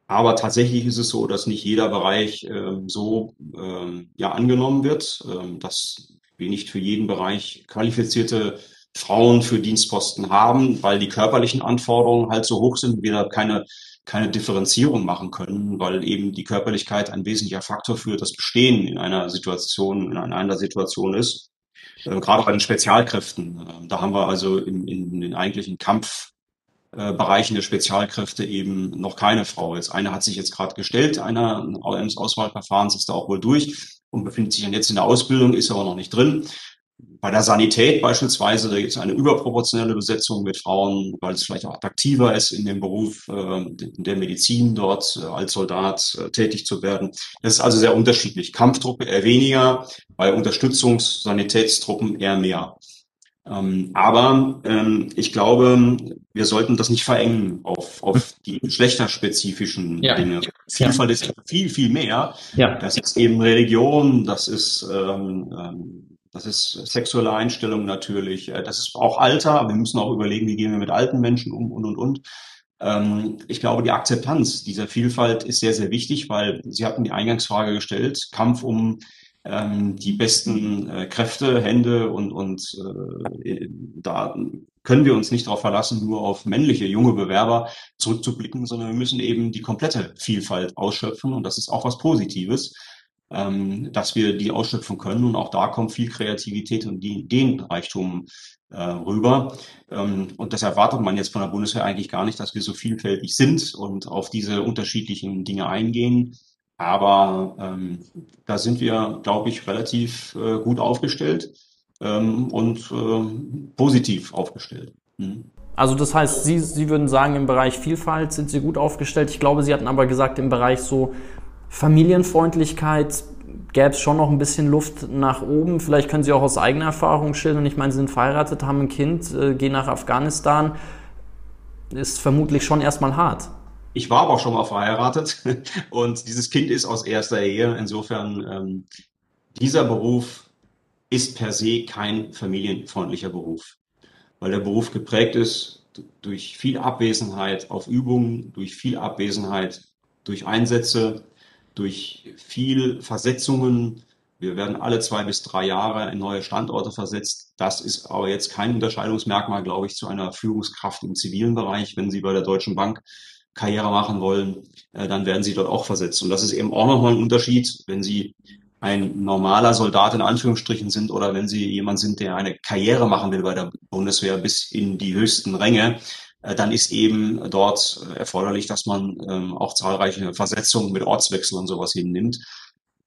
Aber tatsächlich ist es so, dass nicht jeder Bereich ähm, so ähm, ja angenommen wird, ähm, dass wir nicht für jeden Bereich qualifizierte Frauen für Dienstposten haben, weil die körperlichen Anforderungen halt so hoch sind, wir da keine keine Differenzierung machen können, weil eben die Körperlichkeit ein wesentlicher Faktor für das Bestehen in einer Situation, in einer Situation ist. Äh, gerade bei den Spezialkräften. Äh, da haben wir also in, in den eigentlichen Kampfbereichen der Spezialkräfte eben noch keine Frau. Jetzt eine hat sich jetzt gerade gestellt, einer eines Auswahlverfahrens ist da auch wohl durch und befindet sich dann jetzt in der Ausbildung, ist aber noch nicht drin. Bei der Sanität beispielsweise, da gibt es eine überproportionelle Besetzung mit Frauen, weil es vielleicht auch attraktiver ist, in dem Beruf äh, der Medizin dort äh, als Soldat äh, tätig zu werden. Das ist also sehr unterschiedlich. Kampftruppe eher weniger, bei Unterstützungssanitätstruppen eher mehr. Ähm, aber ähm, ich glaube, wir sollten das nicht verengen auf, auf die geschlechterspezifischen ja. Dinge. Vielfalt ja. ist viel, viel mehr. Ja. Das ist eben Religion, das ist ähm, ähm das ist sexuelle Einstellung natürlich. Äh, das ist auch Alter. Wir müssen auch überlegen, wie gehen wir mit alten Menschen um und, und, und. Ähm, ich glaube, die Akzeptanz dieser Vielfalt ist sehr, sehr wichtig, weil Sie hatten die Eingangsfrage gestellt, Kampf um ähm, die besten äh, Kräfte, Hände und, und äh, da können wir uns nicht darauf verlassen, nur auf männliche junge Bewerber zurückzublicken, sondern wir müssen eben die komplette Vielfalt ausschöpfen und das ist auch was Positives ähm, dass wir die ausschöpfen können. Und auch da kommt viel Kreativität und Ideenreichtum äh, rüber. Ähm, und das erwartet man jetzt von der Bundeswehr eigentlich gar nicht, dass wir so vielfältig sind und auf diese unterschiedlichen Dinge eingehen. Aber ähm, da sind wir, glaube ich, relativ äh, gut aufgestellt ähm, und äh, positiv aufgestellt. Mhm. Also das heißt, Sie, Sie würden sagen, im Bereich Vielfalt sind Sie gut aufgestellt. Ich glaube, Sie hatten aber gesagt, im Bereich so Familienfreundlichkeit gäbe es schon noch ein bisschen Luft nach oben. Vielleicht können Sie auch aus eigener Erfahrung schildern. Ich meine, Sie sind verheiratet, haben ein Kind, äh, gehen nach Afghanistan. Ist vermutlich schon erstmal hart. Ich war aber auch schon mal verheiratet [LAUGHS] und dieses Kind ist aus erster Ehe. Insofern, ähm, dieser Beruf ist per se kein familienfreundlicher Beruf, weil der Beruf geprägt ist durch viel Abwesenheit auf Übungen, durch viel Abwesenheit durch Einsätze, durch viel Versetzungen. Wir werden alle zwei bis drei Jahre in neue Standorte versetzt. Das ist aber jetzt kein Unterscheidungsmerkmal, glaube ich, zu einer Führungskraft im zivilen Bereich. Wenn Sie bei der Deutschen Bank Karriere machen wollen, äh, dann werden Sie dort auch versetzt. Und das ist eben auch nochmal ein Unterschied, wenn Sie ein normaler Soldat in Anführungsstrichen sind oder wenn Sie jemand sind, der eine Karriere machen will bei der Bundeswehr bis in die höchsten Ränge, dann ist eben dort äh, erforderlich, dass man ähm, auch zahlreiche Versetzungen mit Ortswechsel und sowas hinnimmt.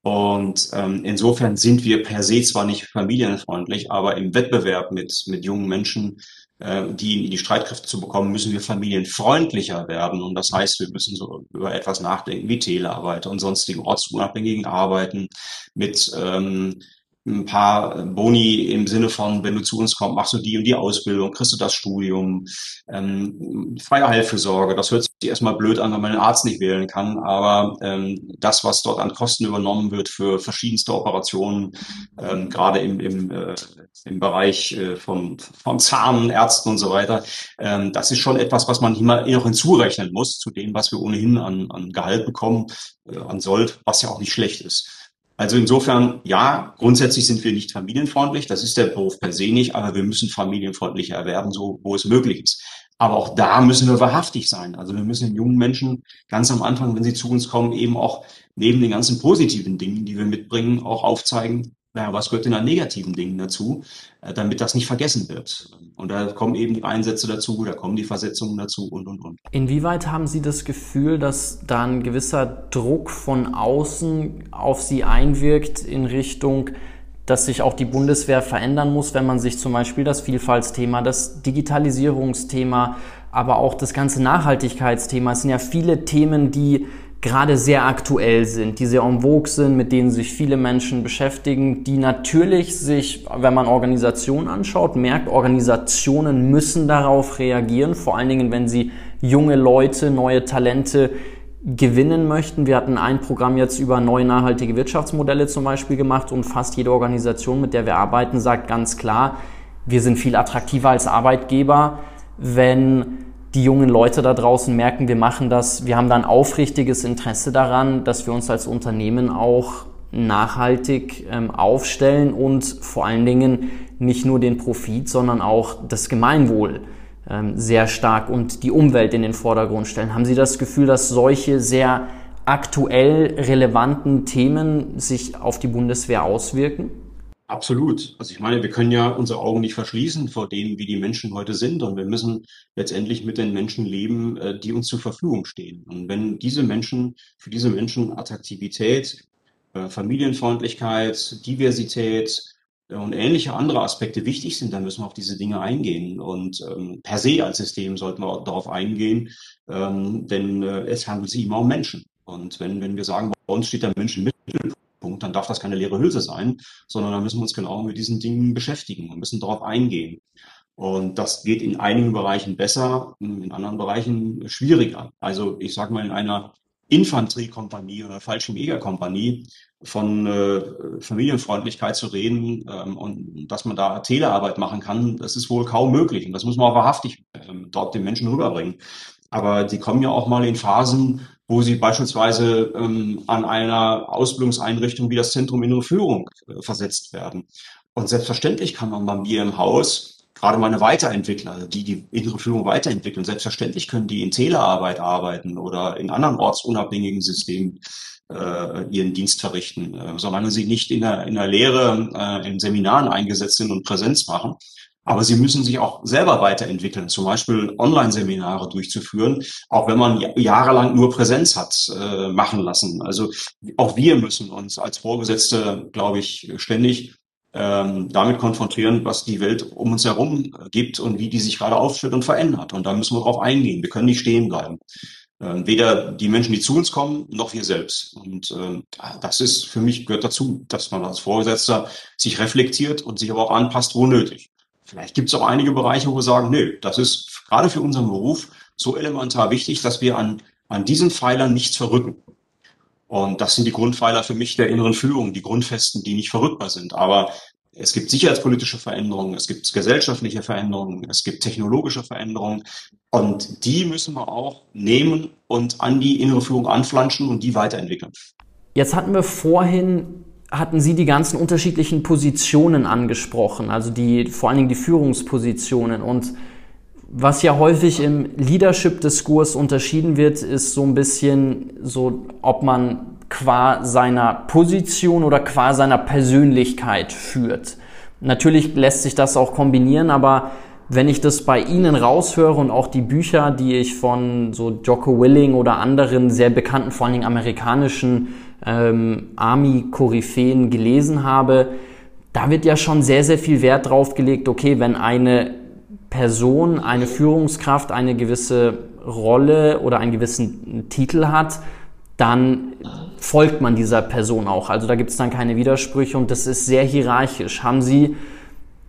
Und ähm, insofern sind wir per se zwar nicht familienfreundlich, aber im Wettbewerb mit, mit jungen Menschen, äh, die in die Streitkräfte zu bekommen, müssen wir familienfreundlicher werden. Und das heißt, wir müssen so über etwas nachdenken wie Telearbeit und sonstige ortsunabhängigen Arbeiten mit ähm, ein paar Boni im Sinne von, wenn du zu uns kommst, machst du die und die Ausbildung, kriegst du das Studium, ähm, freie Heilfürsorge. Das hört sich erstmal blöd an, wenn man den Arzt nicht wählen kann, aber ähm, das, was dort an Kosten übernommen wird für verschiedenste Operationen, ähm, gerade im, im, äh, im Bereich äh, von, von Zahnärzten und so weiter, ähm, das ist schon etwas, was man immer noch hinzurechnen muss zu dem, was wir ohnehin an, an Gehalt bekommen, äh, an Sold, was ja auch nicht schlecht ist. Also insofern, ja, grundsätzlich sind wir nicht familienfreundlich. Das ist der Beruf per se nicht, aber wir müssen familienfreundlicher erwerben, so wo es möglich ist. Aber auch da müssen wir wahrhaftig sein. Also wir müssen den jungen Menschen ganz am Anfang, wenn sie zu uns kommen, eben auch neben den ganzen positiven Dingen, die wir mitbringen, auch aufzeigen, naja, was gehört denn an negativen Dingen dazu, äh, damit das nicht vergessen wird. Und da kommen eben die Einsätze dazu, da kommen die Versetzungen dazu und, und, und. Inwieweit haben Sie das Gefühl, dass da ein gewisser Druck von außen auf Sie einwirkt in Richtung, dass sich auch die Bundeswehr verändern muss, wenn man sich zum Beispiel das Vielfaltsthema, das Digitalisierungsthema, aber auch das ganze Nachhaltigkeitsthema, es sind ja viele Themen, die gerade sehr aktuell sind, die sehr en vogue sind, mit denen sich viele Menschen beschäftigen, die natürlich sich, wenn man Organisationen anschaut, merkt, Organisationen müssen darauf reagieren, vor allen Dingen, wenn sie junge Leute, neue Talente gewinnen möchten. Wir hatten ein Programm jetzt über neue nachhaltige Wirtschaftsmodelle zum Beispiel gemacht und fast jede Organisation, mit der wir arbeiten, sagt ganz klar, wir sind viel attraktiver als Arbeitgeber, wenn die jungen Leute da draußen merken, wir machen das, wir haben da ein aufrichtiges Interesse daran, dass wir uns als Unternehmen auch nachhaltig ähm, aufstellen und vor allen Dingen nicht nur den Profit, sondern auch das Gemeinwohl ähm, sehr stark und die Umwelt in den Vordergrund stellen. Haben Sie das Gefühl, dass solche sehr aktuell relevanten Themen sich auf die Bundeswehr auswirken? Absolut. Also ich meine, wir können ja unsere Augen nicht verschließen vor dem, wie die Menschen heute sind. Und wir müssen letztendlich mit den Menschen leben, äh, die uns zur Verfügung stehen. Und wenn diese Menschen, für diese Menschen Attraktivität, äh, Familienfreundlichkeit, Diversität äh, und ähnliche andere Aspekte wichtig sind, dann müssen wir auf diese Dinge eingehen. Und ähm, per se als System sollten wir darauf eingehen, ähm, denn es handelt sich immer um Menschen. Und wenn, wenn wir sagen, bei uns steht der Mensch im Mittelpunkt, Punkt, dann darf das keine leere Hülse sein, sondern dann müssen wir uns genau mit diesen Dingen beschäftigen und müssen darauf eingehen. Und das geht in einigen Bereichen besser, in anderen Bereichen schwieriger. Also ich sage mal, in einer Infanteriekompanie oder Fallschirmjägerkompanie von äh, Familienfreundlichkeit zu reden ähm, und dass man da Telearbeit machen kann, das ist wohl kaum möglich. Und das muss man auch wahrhaftig ähm, dort den Menschen rüberbringen. Aber die kommen ja auch mal in Phasen, wo sie beispielsweise ähm, an einer Ausbildungseinrichtung wie das Zentrum Innere Führung äh, versetzt werden. Und selbstverständlich kann man bei mir im Haus gerade meine Weiterentwickler, die die innere Führung weiterentwickeln, selbstverständlich können die in Telearbeit arbeiten oder in anderen ortsunabhängigen Systemen äh, ihren Dienst verrichten, äh, solange sie nicht in der, in der Lehre, äh, in Seminaren eingesetzt sind und Präsenz machen. Aber sie müssen sich auch selber weiterentwickeln, zum Beispiel Online-Seminare durchzuführen, auch wenn man jahrelang nur Präsenz hat äh, machen lassen. Also auch wir müssen uns als Vorgesetzte, glaube ich, ständig ähm, damit konfrontieren, was die Welt um uns herum gibt und wie die sich gerade aufstellt und verändert. Und da müssen wir drauf eingehen. Wir können nicht stehen bleiben. Äh, weder die Menschen, die zu uns kommen, noch wir selbst. Und äh, das ist für mich gehört dazu, dass man als Vorgesetzter sich reflektiert und sich aber auch anpasst, wo nötig. Vielleicht gibt es auch einige Bereiche, wo wir sagen, nö, das ist gerade für unseren Beruf so elementar wichtig, dass wir an, an diesen Pfeilern nichts verrücken. Und das sind die Grundpfeiler für mich der inneren Führung, die Grundfesten, die nicht verrückbar sind. Aber es gibt sicherheitspolitische Veränderungen, es gibt gesellschaftliche Veränderungen, es gibt technologische Veränderungen. Und die müssen wir auch nehmen und an die innere Führung anflanschen und die weiterentwickeln. Jetzt hatten wir vorhin hatten Sie die ganzen unterschiedlichen Positionen angesprochen, also die, vor allen Dingen die Führungspositionen. Und was ja häufig im Leadership-Diskurs unterschieden wird, ist so ein bisschen so, ob man qua seiner Position oder qua seiner Persönlichkeit führt. Natürlich lässt sich das auch kombinieren, aber wenn ich das bei Ihnen raushöre und auch die Bücher, die ich von so Jocko Willing oder anderen sehr bekannten, vor allen Dingen amerikanischen ähm, Army-Koryphäen gelesen habe, da wird ja schon sehr, sehr viel Wert drauf gelegt, okay, wenn eine Person, eine Führungskraft eine gewisse Rolle oder einen gewissen Titel hat, dann folgt man dieser Person auch. Also da gibt es dann keine Widersprüche und das ist sehr hierarchisch. Haben Sie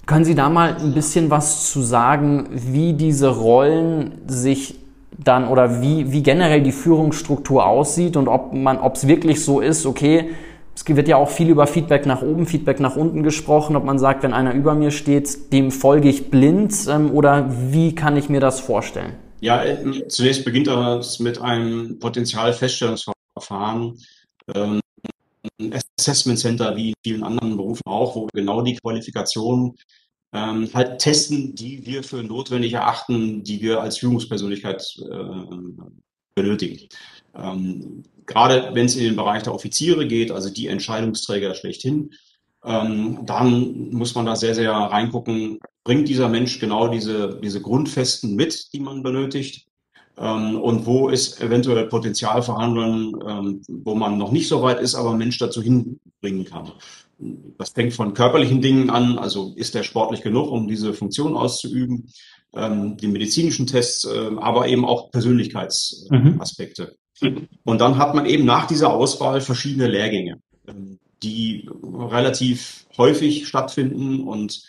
können Sie da mal ein bisschen was zu sagen, wie diese Rollen sich dann oder wie, wie generell die Führungsstruktur aussieht und ob man, ob es wirklich so ist, okay, es wird ja auch viel über Feedback nach oben, Feedback nach unten gesprochen, ob man sagt, wenn einer über mir steht, dem folge ich blind ähm, oder wie kann ich mir das vorstellen? Ja, äh, zunächst beginnt das mit einem Potenzialfeststellungsverfahren. Ähm, Assessment Center wie in vielen anderen Berufen auch, wo genau die Qualifikation ähm, halt testen, die wir für notwendig erachten, die wir als Führungspersönlichkeit äh, benötigen. Ähm, gerade wenn es in den Bereich der Offiziere geht, also die Entscheidungsträger schlechthin, ähm, dann muss man da sehr, sehr reingucken, bringt dieser Mensch genau diese, diese Grundfesten mit, die man benötigt? Ähm, und wo ist eventuell Potenzial vorhanden, ähm, wo man noch nicht so weit ist, aber Mensch dazu hinbringen kann? Das fängt von körperlichen Dingen an, also ist der sportlich genug, um diese Funktion auszuüben, ähm, die medizinischen Tests, äh, aber eben auch Persönlichkeitsaspekte. Mhm. Und dann hat man eben nach dieser Auswahl verschiedene Lehrgänge, ähm, die relativ häufig stattfinden und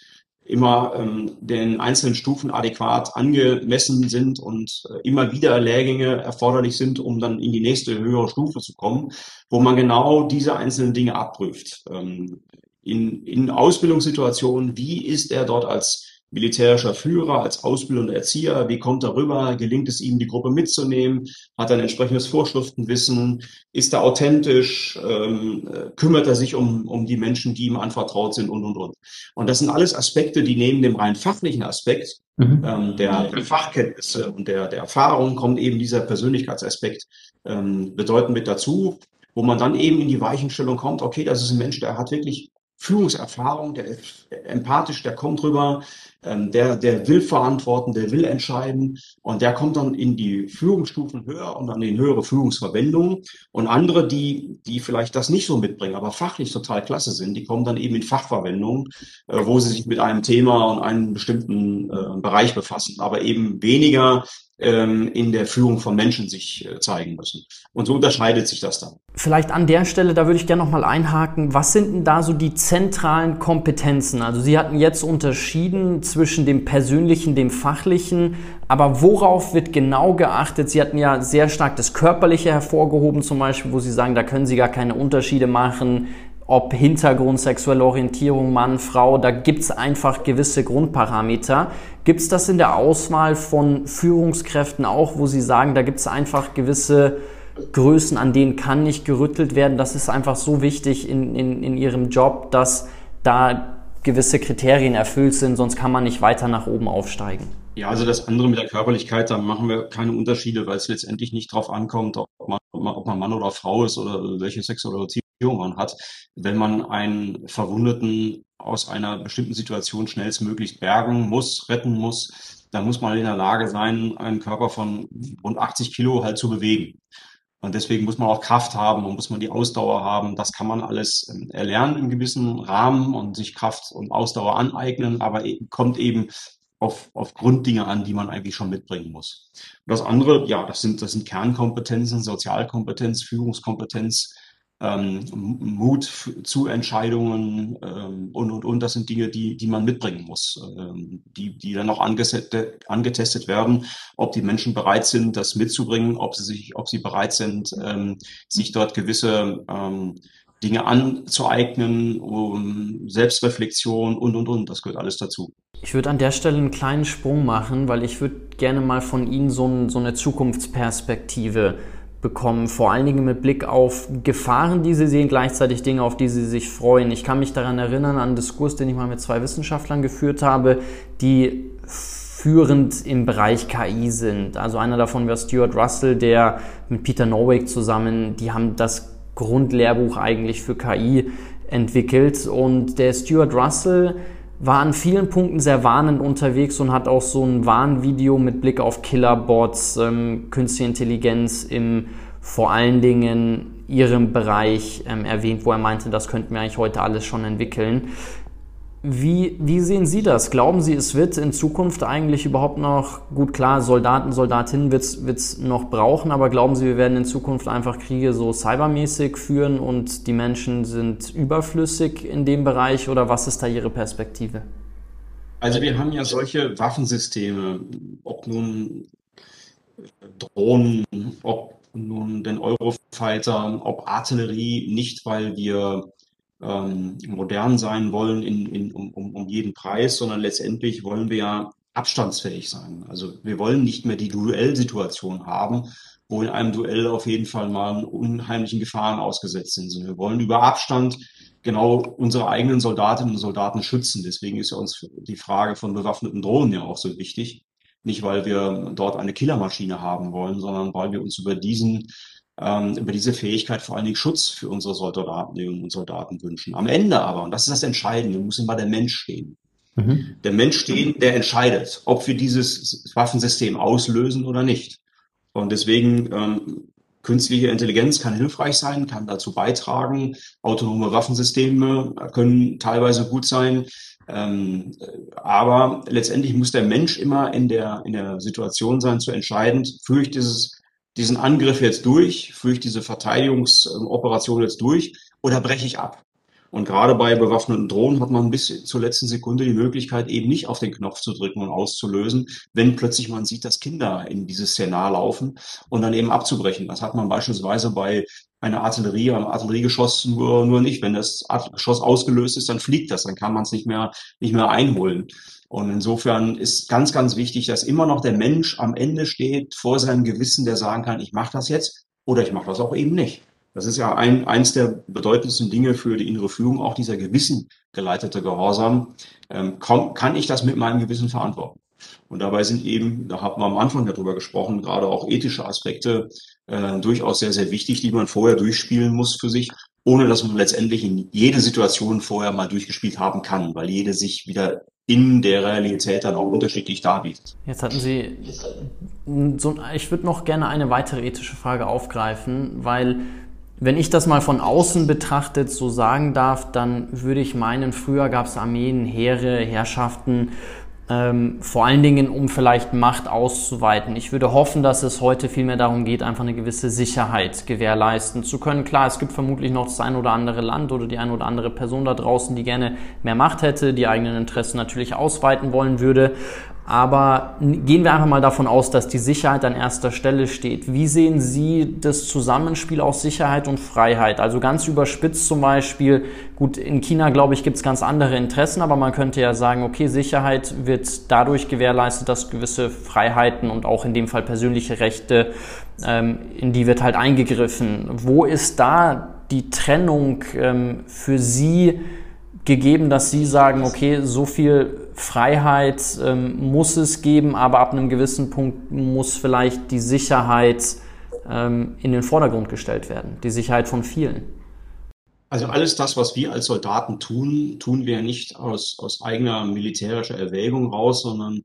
immer ähm, den einzelnen Stufen adäquat angemessen sind und äh, immer wieder Lehrgänge erforderlich sind, um dann in die nächste höhere Stufe zu kommen, wo man genau diese einzelnen Dinge abprüft. Ähm, in, in Ausbildungssituationen, wie ist er dort als militärischer Führer, als Ausbilder und Erzieher, wie kommt er rüber, gelingt es ihm, die Gruppe mitzunehmen, hat er ein entsprechendes Vorschriftenwissen, ist er authentisch, ähm, kümmert er sich um, um die Menschen, die ihm anvertraut sind und, und, und. Und das sind alles Aspekte, die neben dem rein fachlichen Aspekt mhm. ähm, der, der, Fachkenntnisse und der, der Erfahrung kommt eben dieser Persönlichkeitsaspekt ähm, bedeutend mit dazu, wo man dann eben in die Weichenstellung kommt, okay, das ist ein Mensch, der hat wirklich Führungserfahrung, der ist empathisch, der kommt rüber, ähm, der, der will verantworten, der will entscheiden und der kommt dann in die Führungsstufen höher und dann in höhere Führungsverwendungen. Und andere, die, die vielleicht das nicht so mitbringen, aber fachlich total klasse sind, die kommen dann eben in Fachverwendungen, äh, wo sie sich mit einem Thema und einem bestimmten äh, Bereich befassen, aber eben weniger in der Führung von Menschen sich äh, zeigen müssen. Und so unterscheidet sich das dann. Vielleicht an der Stelle, da würde ich gerne nochmal einhaken, was sind denn da so die zentralen Kompetenzen? Also Sie hatten jetzt unterschieden zwischen dem persönlichen, dem fachlichen, aber worauf wird genau geachtet? Sie hatten ja sehr stark das Körperliche hervorgehoben zum Beispiel, wo Sie sagen, da können Sie gar keine Unterschiede machen ob Hintergrund, sexuelle Orientierung, Mann, Frau, da gibt es einfach gewisse Grundparameter. Gibt es das in der Auswahl von Führungskräften auch, wo Sie sagen, da gibt es einfach gewisse Größen, an denen kann nicht gerüttelt werden? Das ist einfach so wichtig in, in, in Ihrem Job, dass da gewisse Kriterien erfüllt sind, sonst kann man nicht weiter nach oben aufsteigen. Ja, also das andere mit der Körperlichkeit, da machen wir keine Unterschiede, weil es letztendlich nicht darauf ankommt, ob man, ob man Mann oder Frau ist oder welche sexuelle Man hat. Wenn man einen Verwundeten aus einer bestimmten Situation schnellstmöglich bergen muss, retten muss, dann muss man in der Lage sein, einen Körper von rund 80 Kilo halt zu bewegen. Und deswegen muss man auch Kraft haben und muss man die Ausdauer haben. Das kann man alles ähm, erlernen im gewissen Rahmen und sich Kraft und Ausdauer aneignen, aber e-, kommt eben auf, auf Grunddinge an, die man eigentlich schon mitbringen muss. Und das andere, ja, das sind, das sind Kernkompetenzen, Sozialkompetenz, Führungskompetenz, ähm, Mut zu Entscheidungen ähm, und, und, und. Das sind Dinge, die, die man mitbringen muss, ähm, die, die dann auch angetestet, angetestet werden, ob die Menschen bereit sind, das mitzubringen, ob sie sich, ob sie bereit sind, ähm, sich dort gewisse ähm, Dinge anzueignen, um Selbstreflexion und, und, und. Das gehört alles dazu. Ich würde an der Stelle einen kleinen Sprung machen, weil ich würde gerne mal von Ihnen so, ein, so eine Zukunftsperspektive bekommen, vor allen Dingen mit Blick auf Gefahren, die Sie sehen, gleichzeitig Dinge, auf die Sie sich freuen. Ich kann mich daran erinnern, an einen Diskurs, den ich mal mit zwei Wissenschaftlern geführt habe, die führend im Bereich KI sind. Also einer davon war Stuart Russell, der mit Peter Norwick zusammen, die haben das Grundlehrbuch eigentlich für KI entwickelt und der Stuart Russell war an vielen Punkten sehr warnend unterwegs und hat auch so ein Warnvideo mit Blick auf Killerbots, ähm, künstliche Intelligenz im vor allen Dingen ihrem Bereich ähm, erwähnt, wo er meinte, das könnten wir eigentlich heute alles schon entwickeln. Wie, wie sehen Sie das? Glauben Sie, es wird in Zukunft eigentlich überhaupt noch, gut klar, Soldaten, Soldatinnen wird es noch brauchen, aber glauben Sie, wir werden in Zukunft einfach Kriege so cybermäßig führen und die Menschen sind überflüssig in dem Bereich oder was ist da Ihre Perspektive? Also wir haben ja solche Waffensysteme, ob nun Drohnen, ob nun den Eurofighter, ob Artillerie, nicht weil wir ähm, modern sein wollen in, in, um, um, um jeden Preis, sondern letztendlich wollen wir ja abstandsfähig sein. Also wir wollen nicht mehr die Duellsituation haben, wo in einem Duell auf jeden Fall mal unheimlichen Gefahren ausgesetzt sind. Wir wollen über Abstand genau unsere eigenen Soldatinnen und Soldaten schützen. Deswegen ist ja uns die Frage von bewaffneten Drohnen ja auch so wichtig. Nicht, weil wir dort eine Killermaschine haben wollen, sondern weil wir uns über diesen ähm, über diese Fähigkeit vor allen Dingen Schutz für unsere Soldatinnen und Soldaten wünschen. Am Ende aber, und das ist das Entscheidende, muss immer der Mensch stehen. Mhm. Der Mensch stehen, der entscheidet, ob wir dieses Waffensystem auslösen oder nicht. Und deswegen ähm, künstliche Intelligenz kann hilfreich sein, kann dazu beitragen. Autonome Waffensysteme können teilweise gut sein. Ähm, aber letztendlich muss der Mensch immer in der, in der Situation sein, zu entscheiden, führe ich dieses, diesen Angriff jetzt durch, führe ich diese Verteidigungsoperation jetzt durch oder breche ich ab? Und gerade bei bewaffneten Drohnen hat man bis zur letzten Sekunde die Möglichkeit, eben nicht auf den Knopf zu drücken und auszulösen, wenn plötzlich man sieht, dass Kinder in dieses Szenar laufen und dann eben abzubrechen. Das hat man beispielsweise bei einer Artillerie, einem Artilleriegeschoss nur, nur nicht. Wenn das Geschoss ausgelöst ist, dann fliegt das, dann kann man es nicht mehr, nicht mehr einholen. Und insofern ist ganz, ganz wichtig, dass immer noch der Mensch am Ende steht vor seinem Gewissen, der sagen kann, ich mache das jetzt oder ich mache das auch eben nicht. Das ist ja ein, eins der bedeutendsten Dinge für die innere Führung, auch dieser Gewissen geleitete Gehorsam. Ähm, kann ich das mit meinem Gewissen verantworten? Und dabei sind eben, da haben wir am Anfang darüber gesprochen, gerade auch ethische Aspekte äh, durchaus sehr, sehr wichtig, die man vorher durchspielen muss für sich, ohne dass man letztendlich in jede Situation vorher mal durchgespielt haben kann, weil jede sich wieder in der Realität dann auch unterschiedlich darbietet. Jetzt hatten Sie so, ich würde noch gerne eine weitere ethische Frage aufgreifen, weil wenn ich das mal von außen betrachtet so sagen darf, dann würde ich meinen, früher gab es Armeen, Heere, Herrschaften, ähm, vor allen Dingen, um vielleicht Macht auszuweiten. Ich würde hoffen, dass es heute vielmehr darum geht, einfach eine gewisse Sicherheit gewährleisten zu können. Klar, es gibt vermutlich noch das ein oder andere Land oder die ein oder andere Person da draußen, die gerne mehr Macht hätte, die eigenen Interessen natürlich ausweiten wollen würde. Aber gehen wir einfach mal davon aus, dass die Sicherheit an erster Stelle steht. Wie sehen Sie das Zusammenspiel aus Sicherheit und Freiheit? Also ganz überspitzt zum Beispiel, gut, in China, glaube ich, gibt es ganz andere Interessen, aber man könnte ja sagen, okay, Sicherheit wird dadurch gewährleistet, dass gewisse Freiheiten und auch in dem Fall persönliche Rechte, ähm, in die wird halt eingegriffen. Wo ist da die Trennung ähm, für Sie gegeben, dass Sie sagen, okay, so viel Freiheit ähm, muss es geben, aber ab einem gewissen Punkt muss vielleicht die Sicherheit ähm, in den Vordergrund gestellt werden, die Sicherheit von vielen. Also alles das, was wir als Soldaten tun, tun wir nicht aus, aus eigener militärischer Erwägung raus, sondern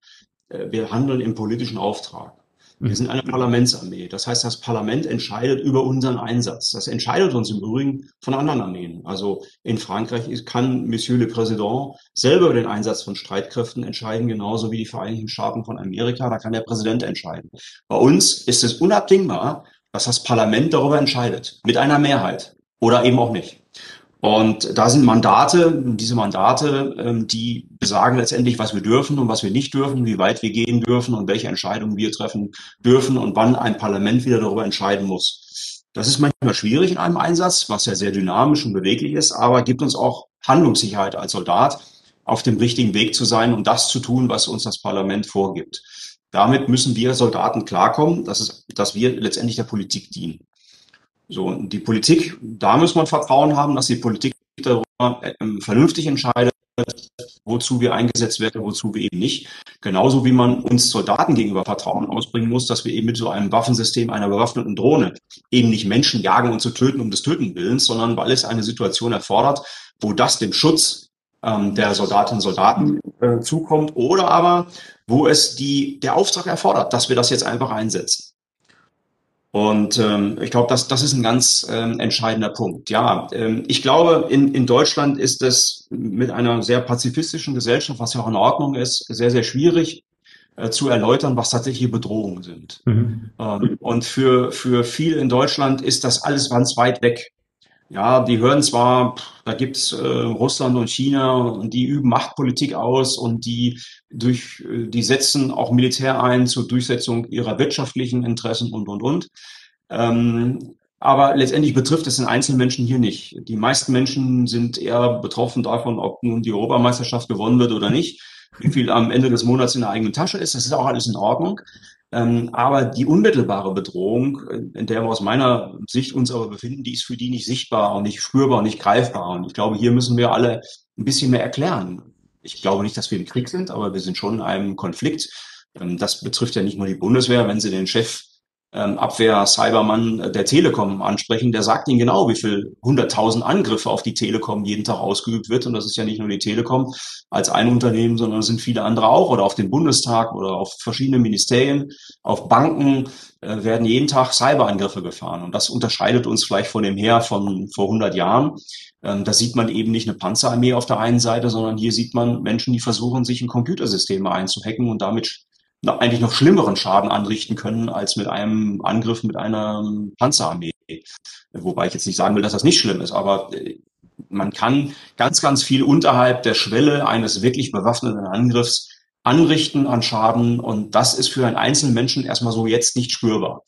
äh, wir handeln im politischen Auftrag. Wir sind eine Parlamentsarmee. Das heißt, das Parlament entscheidet über unseren Einsatz. Das entscheidet uns im Übrigen von anderen Armeen. Also in Frankreich kann Monsieur le Président selber über den Einsatz von Streitkräften entscheiden, genauso wie die Vereinigten Staaten von Amerika. Da kann der Präsident entscheiden. Bei uns ist es unabdingbar, dass das Parlament darüber entscheidet. Mit einer Mehrheit. Oder eben auch nicht. Und da sind Mandate, diese Mandate, ähm, die besagen letztendlich, was wir dürfen und was wir nicht dürfen, wie weit wir gehen dürfen und welche Entscheidungen wir treffen dürfen und wann ein Parlament wieder darüber entscheiden muss. Das ist manchmal schwierig in einem Einsatz, was ja sehr dynamisch und beweglich ist, aber gibt uns auch Handlungssicherheit als Soldat, auf dem richtigen Weg zu sein und das zu tun, was uns das Parlament vorgibt. Damit müssen wir Soldaten klarkommen, dass, es, dass wir letztendlich der Politik dienen. So, und die Politik, da muss man Vertrauen haben, dass die Politik darüber ähm, vernünftig entscheidet, wozu wir eingesetzt werden, wozu wir eben nicht. Genauso wie man uns Soldaten gegenüber Vertrauen ausbringen muss, dass wir eben mit so einem Waffensystem einer bewaffneten Drohne eben nicht Menschen jagen und zu töten um des Töten willens, sondern weil es eine Situation erfordert, wo das dem Schutz ähm, der Soldatinnen und Soldaten äh, zukommt oder aber wo es die, der Auftrag erfordert, dass wir das jetzt einfach einsetzen. Und ähm, ich glaube, das, das ist ein ganz ähm, entscheidender Punkt. Ja, ähm, ich glaube, in, in Deutschland ist es mit einer sehr pazifistischen Gesellschaft, was ja auch in Ordnung ist, sehr, sehr schwierig äh, zu erläutern, was tatsächliche Bedrohungen sind. Mhm. Ähm, und für, für viele in Deutschland ist das alles ganz weit weg. Ja, die hören zwar, da gibt's äh, Russland und China und die üben Machtpolitik aus und die durch, äh, die setzen auch Militär ein zur Durchsetzung ihrer wirtschaftlichen Interessen und und und. Ähm, aber letztendlich betrifft es den Einzelmenschen hier nicht. Die meisten Menschen sind eher betroffen davon, ob nun die Europameisterschaft gewonnen wird oder nicht. wie viel am Ende des Monats in der eigenen Tasche ist. Das ist auch alles in Ordnung. Ähm, aber die unmittelbare Bedrohung, in der wir aus meiner Sicht uns aber befinden, die ist für die nicht sichtbar und nicht spürbar und nicht greifbar. Und ich glaube, hier müssen wir alle ein bisschen mehr erklären. Ich glaube nicht, dass wir im Krieg sind, aber wir sind schon in einem Konflikt. Ähm, das betrifft ja nicht nur die Bundeswehr. Wenn Sie den Chef ähm, Abwehr-Cybermann der Telekom ansprechen, der sagt Ihnen genau, wie viel hunderttausend Angriffe auf die Telekom jeden Tag ausgeübt wird. Und das ist ja nicht nur die Telekom als ein Unternehmen, sondern es sind viele andere auch oder auf den Bundestag oder auf verschiedene Ministerien, auf Banken äh, werden jeden Tag Cyberangriffe gefahren. Und das unterscheidet uns vielleicht von dem Heer von vor 100 Jahren. Ähm, da sieht man eben nicht eine Panzerarmee auf der einen Seite, sondern hier sieht man Menschen, die versuchen, sich in Computersysteme einzuhacken und damit eigentlich noch schlimmeren Schaden anrichten können als mit einem Angriff mit einer Panzerarmee. Wobei ich jetzt nicht sagen will, dass das nicht schlimm ist, aber äh, man kann ganz, ganz viel unterhalb der Schwelle eines wirklich bewaffneten Angriffs anrichten an Schaden und das ist für einen einzelnen Menschen erstmal so jetzt nicht spürbar.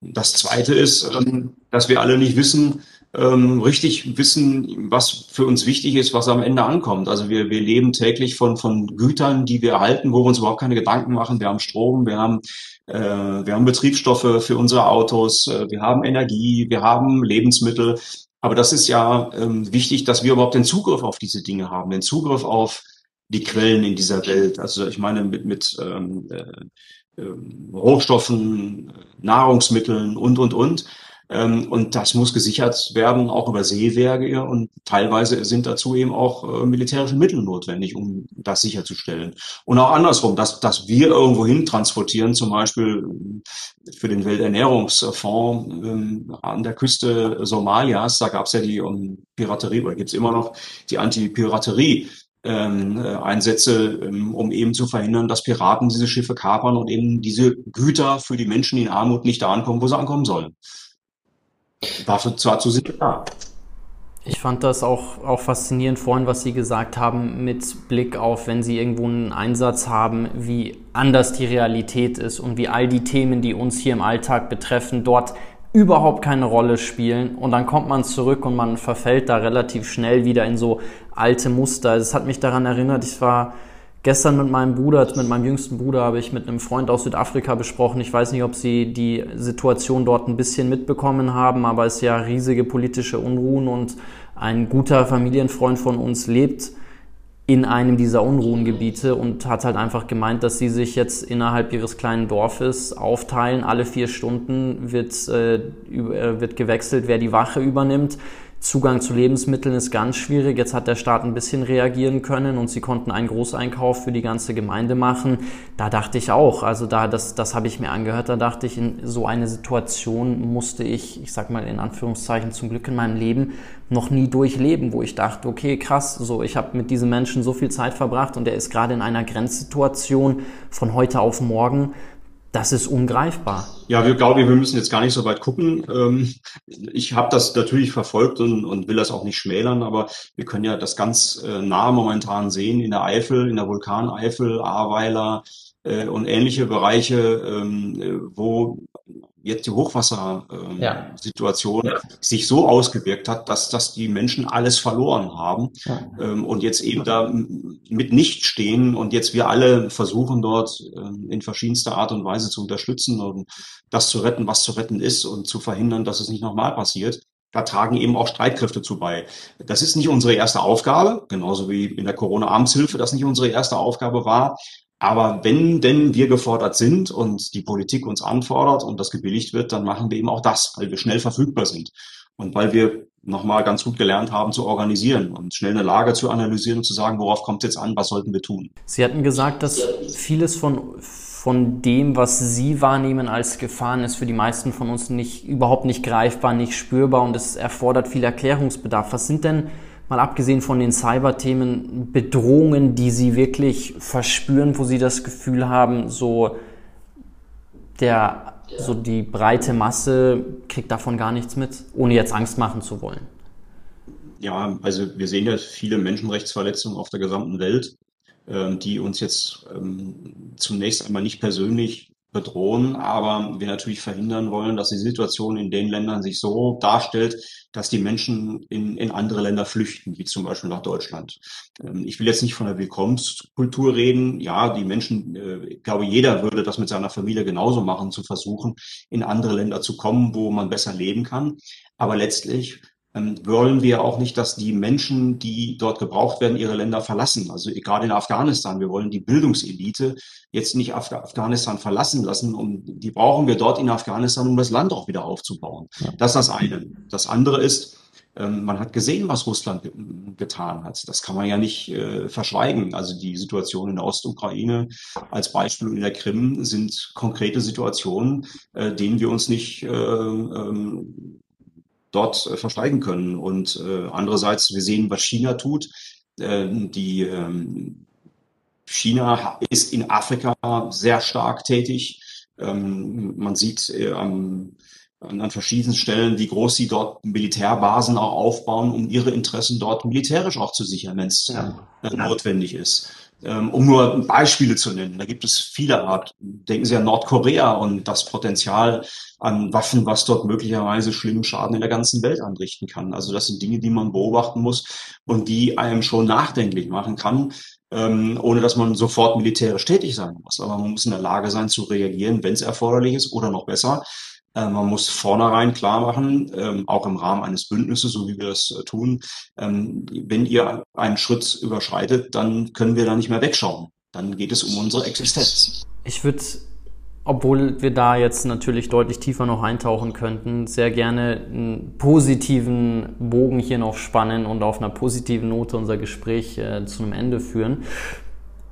Das Zweite ist, ähm, dass wir alle nicht wissen, ähm, richtig wissen, was für uns wichtig ist, was am Ende ankommt. Also wir, wir leben täglich von, von Gütern, die wir erhalten, wo wir uns überhaupt keine Gedanken machen. Wir haben Strom, wir haben, äh, wir haben Betriebsstoffe für unsere Autos, äh, wir haben Energie, wir haben Lebensmittel. Aber das ist ja ähm, wichtig, dass wir überhaupt den Zugriff auf diese Dinge haben, den Zugriff auf die Quellen in dieser Welt. Also ich meine mit, mit ähm, äh, äh Rohstoffen, Nahrungsmitteln und, und, und. Ähm, und das muss gesichert werden, auch über Seewerke. Und teilweise sind dazu eben auch äh, militärische Mittel notwendig, um das sicherzustellen. Und auch andersrum, dass, dass wir irgendwo hin transportieren, zum Beispiel äh, für den Welternährungsfonds ähm, an der Küste Somalias, da gab es ja die um, Piraterie, oder gibt es immer noch die Anti-Piraterie. Ähm, äh, Einsätze, ähm, um eben zu verhindern, dass Piraten diese Schiffe kapern und eben diese Güter für die Menschen in Armut nicht da ankommen, wo sie ankommen sollen. Dafür zwar zu da. Ich fand das auch, auch faszinierend vorhin, was Sie gesagt haben, mit Blick auf, wenn Sie irgendwo einen Einsatz haben, wie anders die Realität ist und wie all die Themen, die uns hier im Alltag betreffen, dort überhaupt keine Rolle spielen. Und dann kommt man zurück und man verfällt da relativ schnell wieder in so alte Muster. Es hat mich daran erinnert, ich war gestern mit meinem Bruder, mit meinem jüngsten Bruder, habe ich mit einem Freund aus Südafrika besprochen. Ich weiß nicht, ob Sie die Situation dort ein bisschen mitbekommen haben, aber es ist ja riesige politische Unruhen und ein guter Familienfreund von uns lebt in einem dieser Unruhengebiete und hat halt einfach gemeint, dass sie sich jetzt innerhalb ihres kleinen Dorfes aufteilen. Alle vier Stunden wird, äh, äh wird gewechselt, wer die Wache übernimmt. Zugang zu Lebensmitteln ist ganz schwierig. Jetzt hat der Staat ein bisschen reagieren können und sie konnten einen Großeinkauf für die ganze Gemeinde machen. Da dachte ich auch, also da, das, das habe ich mir angehört, da dachte ich, in so eine Situation musste ich, ich sag mal in Anführungszeichen zum Glück in meinem Leben noch nie durchleben, wo ich dachte, okay, krass, so ich habe mit diesem Menschen so viel Zeit verbracht und er ist gerade in einer Grenzsituation von heute auf morgen das ist ungreifbar. Ja, wir glauben, wir müssen jetzt gar nicht so weit gucken. Ähm, ich habe das natürlich verfolgt und, und, will das auch nicht schmälern, aber wir können ja das ganz äh, nah momentan sehen in der Eifel, in der Vulkaneifel, Ahrweiler äh, und ähnliche Bereiche, ähm, äh, wo jetzt die Hochwassersituation ja. sich so ausgewirkt hat, dass, dass die Menschen alles verloren haben ja. ähm, und jetzt eben da mit nicht stehen und jetzt wir alle versuchen dort ähm, in verschiedenster Art und Weise zu unterstützen und das zu retten, was zu retten ist und zu verhindern, dass es nicht nochmal passiert. Da tragen eben auch Streitkräfte zu bei. Das ist nicht unsere erste Aufgabe, genauso wie in der Corona-Amtshilfe das nicht unsere erste Aufgabe war. Aber wenn denn wir gefordert sind und die Politik uns anfordert und das gebilligt wird, dann machen wir eben auch das, weil wir schnell verfügbar sind und weil wir nochmal ganz gut gelernt haben zu organisieren und schnell eine Lage zu analysieren und zu sagen, worauf kommt es jetzt an, was sollten wir tun. Sie hatten gesagt, dass vieles von, von dem, was Sie wahrnehmen als Gefahren, ist für die meisten von uns nicht, überhaupt nicht greifbar, nicht spürbar und es erfordert viel Erklärungsbedarf. Was sind denn mal abgesehen von den Cyber-Themen, Bedrohungen, die Sie wirklich verspüren, wo Sie das Gefühl haben, so der, so die breite Masse kriegt davon gar nichts mit, ohne jetzt Angst machen zu wollen? Ja, also wir sehen ja viele Menschenrechtsverletzungen auf der gesamten Welt, ähm, die uns jetzt ähm, zunächst einmal nicht persönlich bedrohen, aber wir natürlich verhindern wollen, dass die Situation in den Ländern sich so darstellt, dass die Menschen in, in andere Länder flüchten, wie zum Beispiel nach Deutschland. Ähm, ich will jetzt nicht von der Willkommenskultur reden. Ja, die Menschen, äh, ich glaube, jeder würde das mit seiner Familie genauso machen, zu versuchen, in andere Länder zu kommen, wo man besser leben kann. Aber letztlich wollen wir auch nicht, dass die Menschen, die dort gebraucht werden, ihre Länder verlassen. Also gerade in Afghanistan, wir wollen die Bildungselite jetzt nicht Af Afghanistan verlassen lassen und die brauchen wir dort in Afghanistan, um das Land auch wieder aufzubauen. Ja. Das ist das eine. Das andere ist, ähm, man hat gesehen, was Russland getan hat. Das kann man ja nicht äh, verschweigen. Also die Situation in der Ostukraine als Beispiel in der Krim sind konkrete Situationen, äh, denen wir uns nicht äh, ähm, dort äh, versteigen können. Und äh, andererseits, wir sehen, was China tut. Äh, die ähm, China ist in Afrika sehr stark tätig. Ähm, man sieht äh, am an verschiedenen Stellen, wie groß sie dort Militärbasen auch aufbauen, um ihre Interessen dort militärisch auch zu sichern, wenn es ja. notwendig ist. Ähm, um nur Beispiele zu nennen, da gibt es viele Art. Denken Sie an Nordkorea und das Potenzial an Waffen, was dort möglicherweise schlimmen Schaden in der ganzen Welt anrichten kann. Also das sind Dinge, die man beobachten muss und die einem schon nachdenklich machen kann, ähm, ohne dass man sofort militärisch tätig sein muss. Aber man muss in der Lage sein zu reagieren, wenn es erforderlich ist oder noch besser, man muss vornherein klar machen, ähm, auch im Rahmen eines Bündnisses, so wie wir das äh, tun, ähm, wenn ihr einen Schritt überschreitet, dann können wir da nicht mehr wegschauen. Dann geht es um unsere Existenz. Ich würde obwohl wir da jetzt natürlich deutlich tiefer noch eintauchen könnten, sehr gerne einen positiven Bogen hier noch spannen und auf einer positiven Note unser Gespräch äh, zu einem Ende führen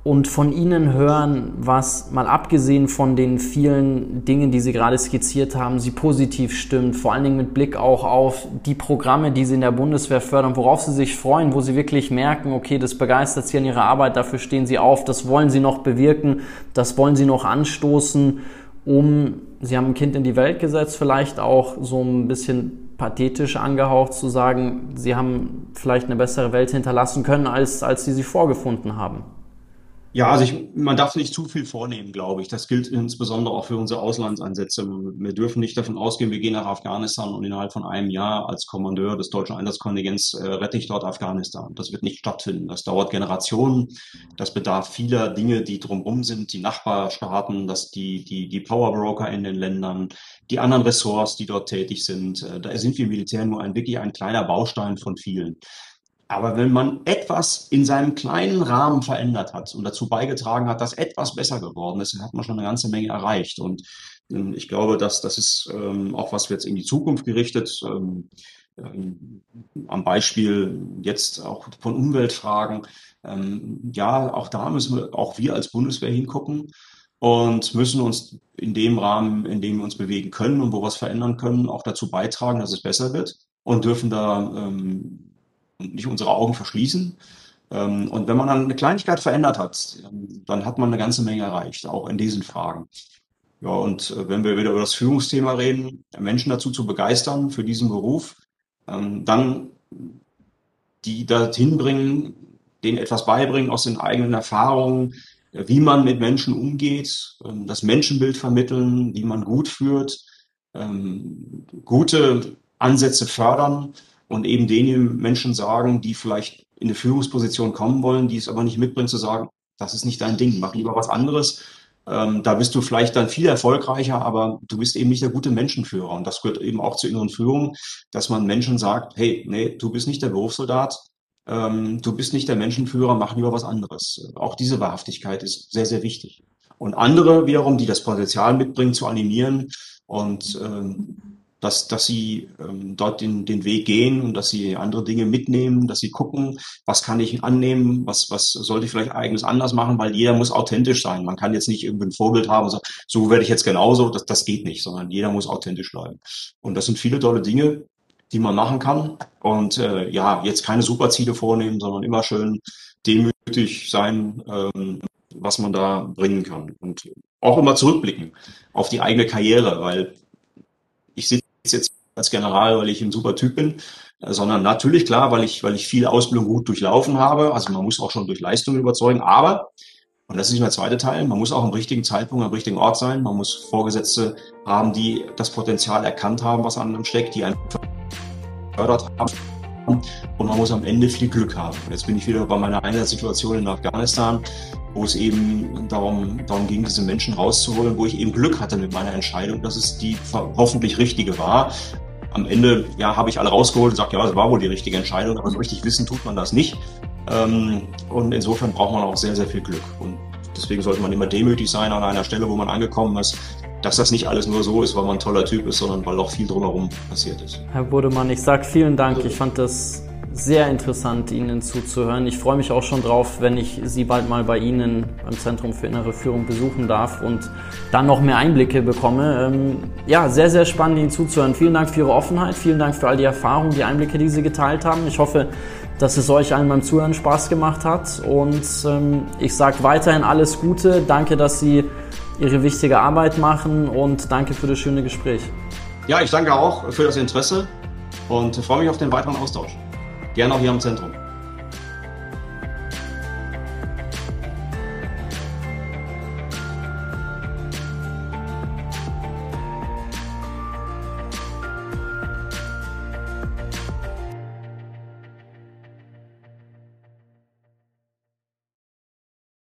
und von Ihnen hören, was mal abgesehen von den vielen Dingen, die Sie gerade skizziert haben, Sie positiv stimmt, vor allen Dingen mit Blick auch auf die Programme, die Sie in der Bundeswehr fördern, worauf Sie sich freuen, wo Sie wirklich merken, okay, das begeistert Sie an Ihrer Arbeit, dafür stehen Sie auf, das wollen Sie noch bewirken, das wollen Sie noch anstoßen, um, Sie haben ein Kind in die Welt gesetzt, vielleicht auch so ein bisschen pathetisch angehaucht zu sagen, Sie haben vielleicht eine bessere Welt hinterlassen können, als, als Sie sie vorgefunden haben. Ja, also ich, man darf nicht zu viel vornehmen, glaube ich. Das gilt insbesondere auch für unsere Auslandsansätze. Wir dürfen nicht davon ausgehen, wir gehen nach Afghanistan und innerhalb von einem Jahr als Kommandeur des deutschen Einsatzkontingents äh, rette ich dort Afghanistan. Das wird nicht stattfinden. Das dauert Generationen. Das bedarf vieler Dinge, die drumherum sind, die Nachbarstaaten, dass die, die, die Powerbroker in den Ländern, die anderen Ressorts, die dort tätig sind. Äh, da sind wir Militär nur ein wirklich ein kleiner Baustein von vielen. Aber wenn man etwas in seinem kleinen Rahmen verändert hat und dazu beigetragen hat, dass etwas besser geworden ist, dann hat man schon eine ganze Menge erreicht. Und ähm, ich glaube, dass das ist ähm, auch was wir jetzt in die Zukunft gerichtet. Ähm, am Beispiel jetzt auch von Umweltfragen. Ja, auch da müssen wir, auch wir als Bundeswehr hingucken und müssen uns in dem Rahmen, in dem wir uns bewegen können und wo wir es verändern können, auch dazu beitragen, dass es besser wird und dürfen da nicht unsere Augen verschließen. Ähm, und wenn man dann eine Kleinigkeit verändert hat, dann hat man eine ganze Menge erreicht, auch in diesen Fragen. Ja, und äh, wenn wir wieder über das Führungsthema reden, Menschen dazu zu begeistern für diesen Beruf, ähm, dann die dorthin bringen, denen etwas beibringen aus den eigenen Erfahrungen, wie man mit Menschen umgeht, ähm, das Menschenbild vermitteln, wie man gut führt, gute Ansätze fördern und eben den Menschen sagen, die vielleicht in eine Führungsposition kommen wollen, die es aber nicht mitbringen, zu sagen, das ist nicht dein Ding, mach lieber was anderes. Ähm, da bist du vielleicht dann viel erfolgreicher, aber du bist eben nicht der gute Menschenführer. Und das gehört eben auch zur inneren Führung, dass man Menschen sagt, hey, nee, du bist nicht der Berufssoldat, ähm, du bist nicht der Menschenführer, mach lieber was anderes. Auch diese Wahrhaftigkeit ist sehr, sehr wichtig. Und andere wiederum, die das Potenzial mitbringen, zu animieren und ähm, dass, dass sie ähm, dort den, den Weg gehen und dass sie andere Dinge mitnehmen, dass sie gucken, was kann ich annehmen, was, was sollte ich vielleicht eigenes anders machen, weil jeder muss authentisch sein. Man kann jetzt nicht irgendwie ein Vorbild haben und sagen, so werde ich jetzt genauso, das, das geht nicht, sondern jeder muss authentisch bleiben. Und das sind viele tolle Dinge, die man machen kann. Und äh, ja, jetzt keine Superziele vornehmen, sondern immer schön demütig sein, ähm, was man da bringen kann. Und auch immer zurückblicken auf die eigene Karriere, weil jetzt als General, weil ich ein super Typ bin, sondern natürlich klar, weil ich, weil ich viel Ausbildung gut durchlaufen habe. Also man muss auch schon durch Leistung überzeugen, aber Und das ist nicht der zweite Teil. Man muss auch am richtigen Zeitpunkt, am richtigen Ort sein. Man muss Vorgesetzte haben, die das Potenzial erkannt haben, was an einem steckt, die einen gefördert haben. Und man muss am Ende viel Glück haben. Und jetzt bin ich wieder bei meiner Einsatzsituation in Afghanistan, wo es eben darum, darum ging, diese Menschen rauszuholen, wo ich eben Glück hatte mit meiner Entscheidung, dass es die hoffentlich richtige war. Am Ende ja, habe ich alle rausgeholt und gesagt, ja, das war wohl die richtige Entscheidung, aber so richtig wissen tut man das nicht. Ähm, und insofern braucht man auch sehr, sehr viel Glück. Und deswegen sollte man immer demütig sein an einer Stelle, wo man angekommen ist, dass das nicht alles nur so ist, weil man ein toller Typ ist, sondern weil auch viel drumherum passiert ist. Herr Bodemann, ich sage vielen Dank. Ich fand das sehr interessant, Ihnen zuzuhören. Ich freue mich auch schon drauf, wenn ich Sie bald mal bei Ihnen beim Zentrum für innere Führung besuchen darf und dann noch mehr Einblicke bekomme. Ähm, ja, sehr, sehr spannend, Ihnen zuzuhören. Vielen Dank für Ihre Offenheit, vielen Dank für all die Erfahrungen, die Einblicke, die Sie geteilt haben. Ich hoffe, dass es euch allen beim Zuhören Spaß gemacht hat und ähm, ich sage weiterhin alles Gute. Danke, dass Sie Ihre wichtige Arbeit machen und danke für das schöne Gespräch. Ja, ich danke auch für das Interesse und freue mich auf den weiteren Austausch. Gerne auch hier im Zentrum.